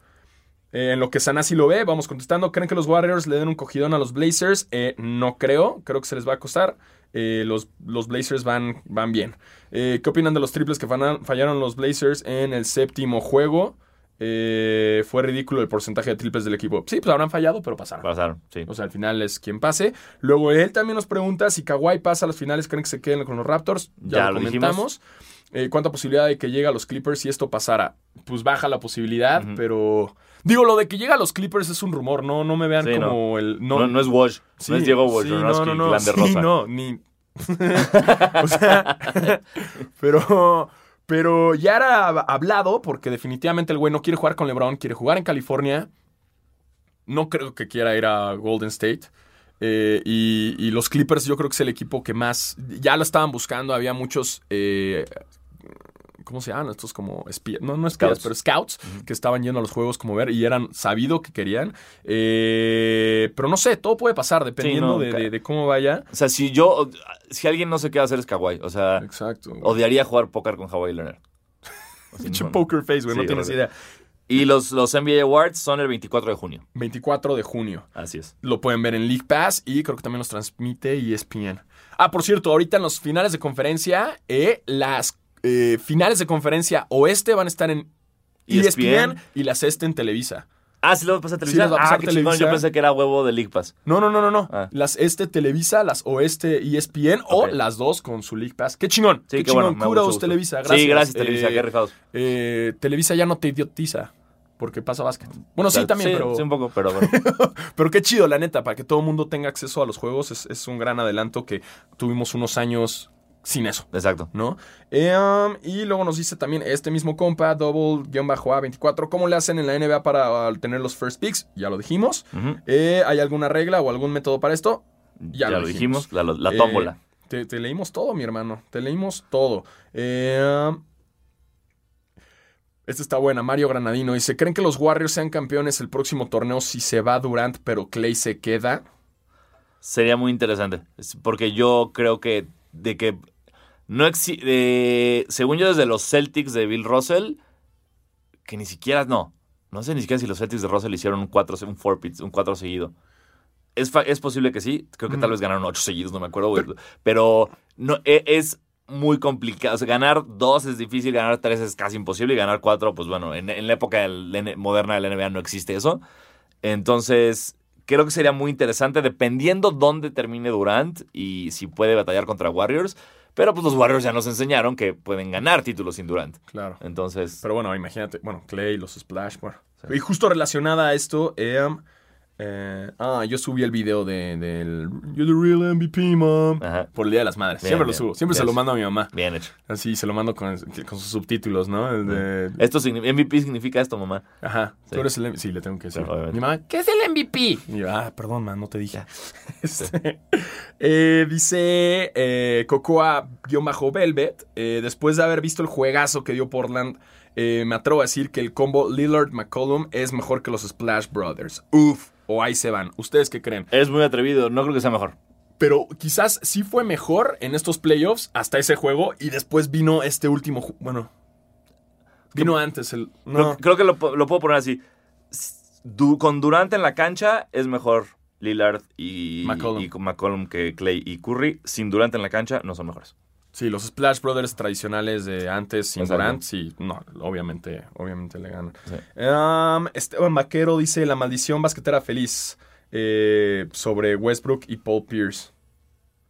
Eh, en lo que Sanasi lo ve, vamos contestando. ¿Creen que los Warriors le den un cogidón a los Blazers? Eh, no creo. Creo que se les va a costar. Eh, los, los Blazers van, van bien. Eh, ¿Qué opinan de los triples que fallaron los Blazers en el séptimo juego? Eh, fue ridículo el porcentaje de triples del equipo. Sí, pues habrán fallado, pero pasaron. Pasaron, sí. O sea, al final es quien pase. Luego él también nos pregunta si Kawhi pasa a las finales, ¿creen que se queden con los Raptors? Ya, Ya lo lo comentamos. Eh, ¿Cuánta posibilidad de que llegue a los Clippers si esto pasara? Pues baja la posibilidad, pero... Digo, lo de que llegue a los Clippers es un rumor, no, no me vean Sí, como el... No, no, es Wash. Sí, no es Diego Wash. sí, no, no, no, sí, no, ni... o sea, pero, pero ya era hablado porque definitivamente el güey no quiere jugar con LeBron, quiere jugar en California. No creo que quiera ir a Golden State. Eh, y, y los Clippers yo creo que es el equipo que más... Ya lo estaban buscando, había muchos... eh, ¿Cómo se llaman? Estos como espías. No, no espías, Scouts. pero scouts que estaban yendo a los juegos como ver y eran sabido que querían. Eh, pero no sé, todo puede pasar dependiendo no, de, ca- de- de cómo vaya. O sea, si yo... Si alguien no sé qué hacer es Kawhi. O sea, Exacto. güey. odiaría jugar póker con Kawhi Leonard. Pinche poker face, güey, no tienes idea. Y los, los NBA Awards son el 24 de junio. 24 de junio. Así es. Lo pueden ver en League Pass y creo que también los transmite E ESPN. Ah, por cierto, ahorita en los finales de conferencia, eh, las eh, finales de conferencia oeste van a estar en ESPN, ESPN. y las este en Televisa. Ah, sí, lo va a pasar a Sí, Televisa. los va a pasar ah, chingón. Televisa. Yo pensé que era huevo de League Pass. No, no, no, no, no. Ah. Las este Televisa, las oeste E ESPN o las dos con su League Pass. Qué chingón. Sí, qué, qué chingón. bueno. Kudos. Televisa. Gracias. Sí, gracias, Televisa. Eh, Qué rifados. eh, Televisa ya no te idiotiza. Porque pasa básquet. Bueno, sí, O sea, también, pero. Sí, un poco, pero bueno. Pero qué chido, la neta, para que todo el mundo tenga acceso a los juegos. Es, es un gran adelanto que tuvimos unos años sin eso, Exacto. ¿no? Eh, um, y luego nos dice también este mismo compa, double-a24, ¿cómo le hacen en la NBA para tener los first picks? Ya lo dijimos. Eh, ¿Hay alguna regla o algún método para esto? Ya, lo dijimos. La, la Eh, tómbola. te, te leímos todo, mi hermano. Te leímos todo. Eh, um, esta está buena. Mario Granadino dice: ¿Creen que los Warriors sean campeones el próximo torneo si se va Durant, pero Clay se queda? Sería muy interesante. Es Porque yo creo que de que no existe. según yo, desde los Celtics de Bill Russell, que ni siquiera. No. No sé ni siquiera si los Celtics de Russell hicieron un 4 un four pits, un 4 seguido. Es, es posible que sí. Creo que tal vez ganaron 8 seguidos, no me acuerdo. Pero, no, e- es muy complicado. O sea, ganar 2 es difícil, ganar 3 es casi imposible. Y ganar 4, pues bueno, en, en la época del moderna de la NBA no existe eso. Entonces, creo que sería muy interesante dependiendo dónde termine Durant y si puede batallar contra Warriors. Pero pues los Warriors ya nos enseñaron que pueden ganar títulos sin Durant. Claro. Entonces, Pero bueno, imagínate. Bueno, Clay, los Splash. Bueno. Y justo relacionada a esto, em, eh, ah, yo subí el video de, del You're the real MVP, mom. Ajá. Por el Día de las Madres. Bien, siempre lo subo. Siempre se lo mando a mi mamá. bien hecho. Así, se lo mando con, con sus subtítulos, ¿no? El de, Esto MVP significa esto, mamá. Ajá, Sí. tú eres el MVP. Sí, le tengo que decir. Mi mamá, ¿qué es el MVP? Y yo, ah, perdón, man, no te dije. Este, eh, dice eh, Cocoa-Velvet, eh, después de haber visto el juegazo que dio Portland, eh, me atrevo a decir que el combo Lillard-McCollum es mejor que los Splash Brothers. Uf, o ahí se van. ¿Ustedes qué creen? Es muy atrevido, no creo que sea mejor. Pero quizás sí fue mejor en estos playoffs hasta ese juego y después vino este último. ju- Bueno, vino antes el. Creo, No, creo que lo, puedo poner así. Du- con Durant en la cancha es mejor Lillard y McCollum. y McCollum que Clay y Curry. Sin Durant en la cancha no son mejores. Sí, los Splash Brothers tradicionales de antes sin. Durant, sí, no, obviamente, obviamente le ganan. Sí. Um, Esteban Vaquero dice la maldición basquetera feliz eh, sobre Westbrook y Paul Pierce.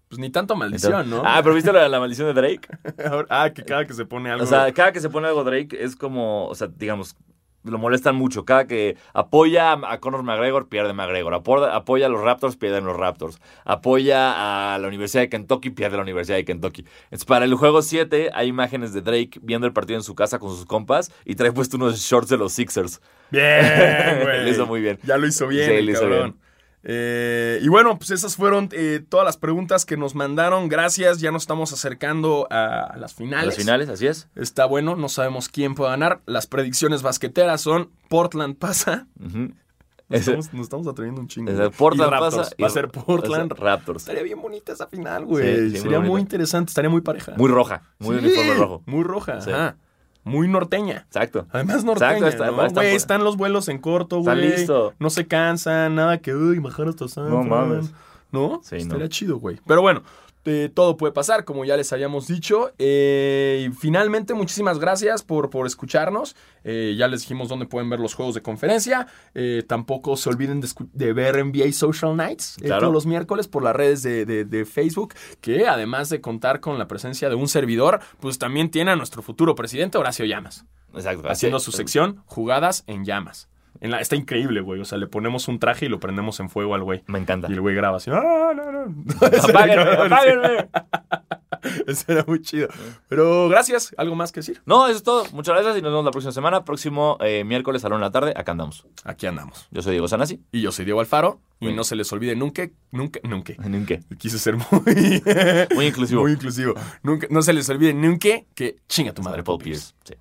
Pues ni tanto maldición, ¿no? Ah, pero ¿viste la, la maldición de Drake? ah, que cada que se pone algo. O sea, cada que se pone algo Drake es como, o sea, digamos, lo molestan mucho. Cada que apoya a Conor McGregor, pierde McGregor. Apoya, apoya a los Raptors, pierden los Raptors. Apoya a la Universidad de Kentucky, pierde la Universidad de Kentucky. Entonces, para el juego 7 hay imágenes de Drake viendo el partido en su casa con sus compas y trae puesto unos shorts de los Sixers. Bien, güey. Lo hizo muy bien. Ya lo hizo bien, Sí, el lo hizo cabrón. bien. Eh, y bueno, pues esas fueron eh, todas las preguntas que nos mandaron. Gracias, ya nos estamos acercando a las finales. Los finales, así es. Está bueno, no sabemos quién puede ganar. Las predicciones basqueteras son Portland pasa. Nos, estamos, nos estamos atreviendo un chingo. Portland Raptors. pasa. y- Va a ser Portland. Raptors. Estaría bien bonita esa final, güey. Sí, sí, muy Sería muy, interesante, estaría muy pareja. Muy roja, muy Sí, uniforme rojo. Muy roja, ajá. Muy norteña. Exacto. Además norteña, Exacto, está- ¿no? estar Güey, están los vuelos en corto, Está güey. listo. No se cansan, nada que, uy, bajar hasta San No Fran". mames. ¿No? Sí, Estaría no. chido, güey. Pero bueno, eh, todo puede pasar, como ya les habíamos dicho. Eh, y finalmente, muchísimas gracias por, por escucharnos. Eh, ya les dijimos dónde pueden ver los juegos de conferencia. Eh, tampoco se olviden de, de ver NBA Social Nights Claro. todos los miércoles por las redes de, de- de Facebook, que además de contar con la presencia de un servidor, pues también tiene a nuestro futuro presidente Horacio Llamas, Exacto. haciendo su sección Jugadas en Llamas. En la, está increíble, güey. O sea, le ponemos un traje y lo prendemos en fuego al güey. Me encanta. Y el güey graba así. ¡Ah, no, no! Apáguenme, apáguenme. Eso era muy chido. Pero gracias. ¿Algo más que decir? No, eso es todo. Muchas gracias y nos vemos la próxima semana. Próximo eh, miércoles a la una de la tarde. Acá andamos. Aquí andamos. Yo soy Diego Sanasi. Y yo soy Diego Alfaro. Y no se les olvide nunca, nunca, nunca. ¿En qué? Quise ser muy, Muy inclusivo. muy inclusivo. Nunca, no se les olvide nunca que chinga tu madre, Paul. Pierce. Sí.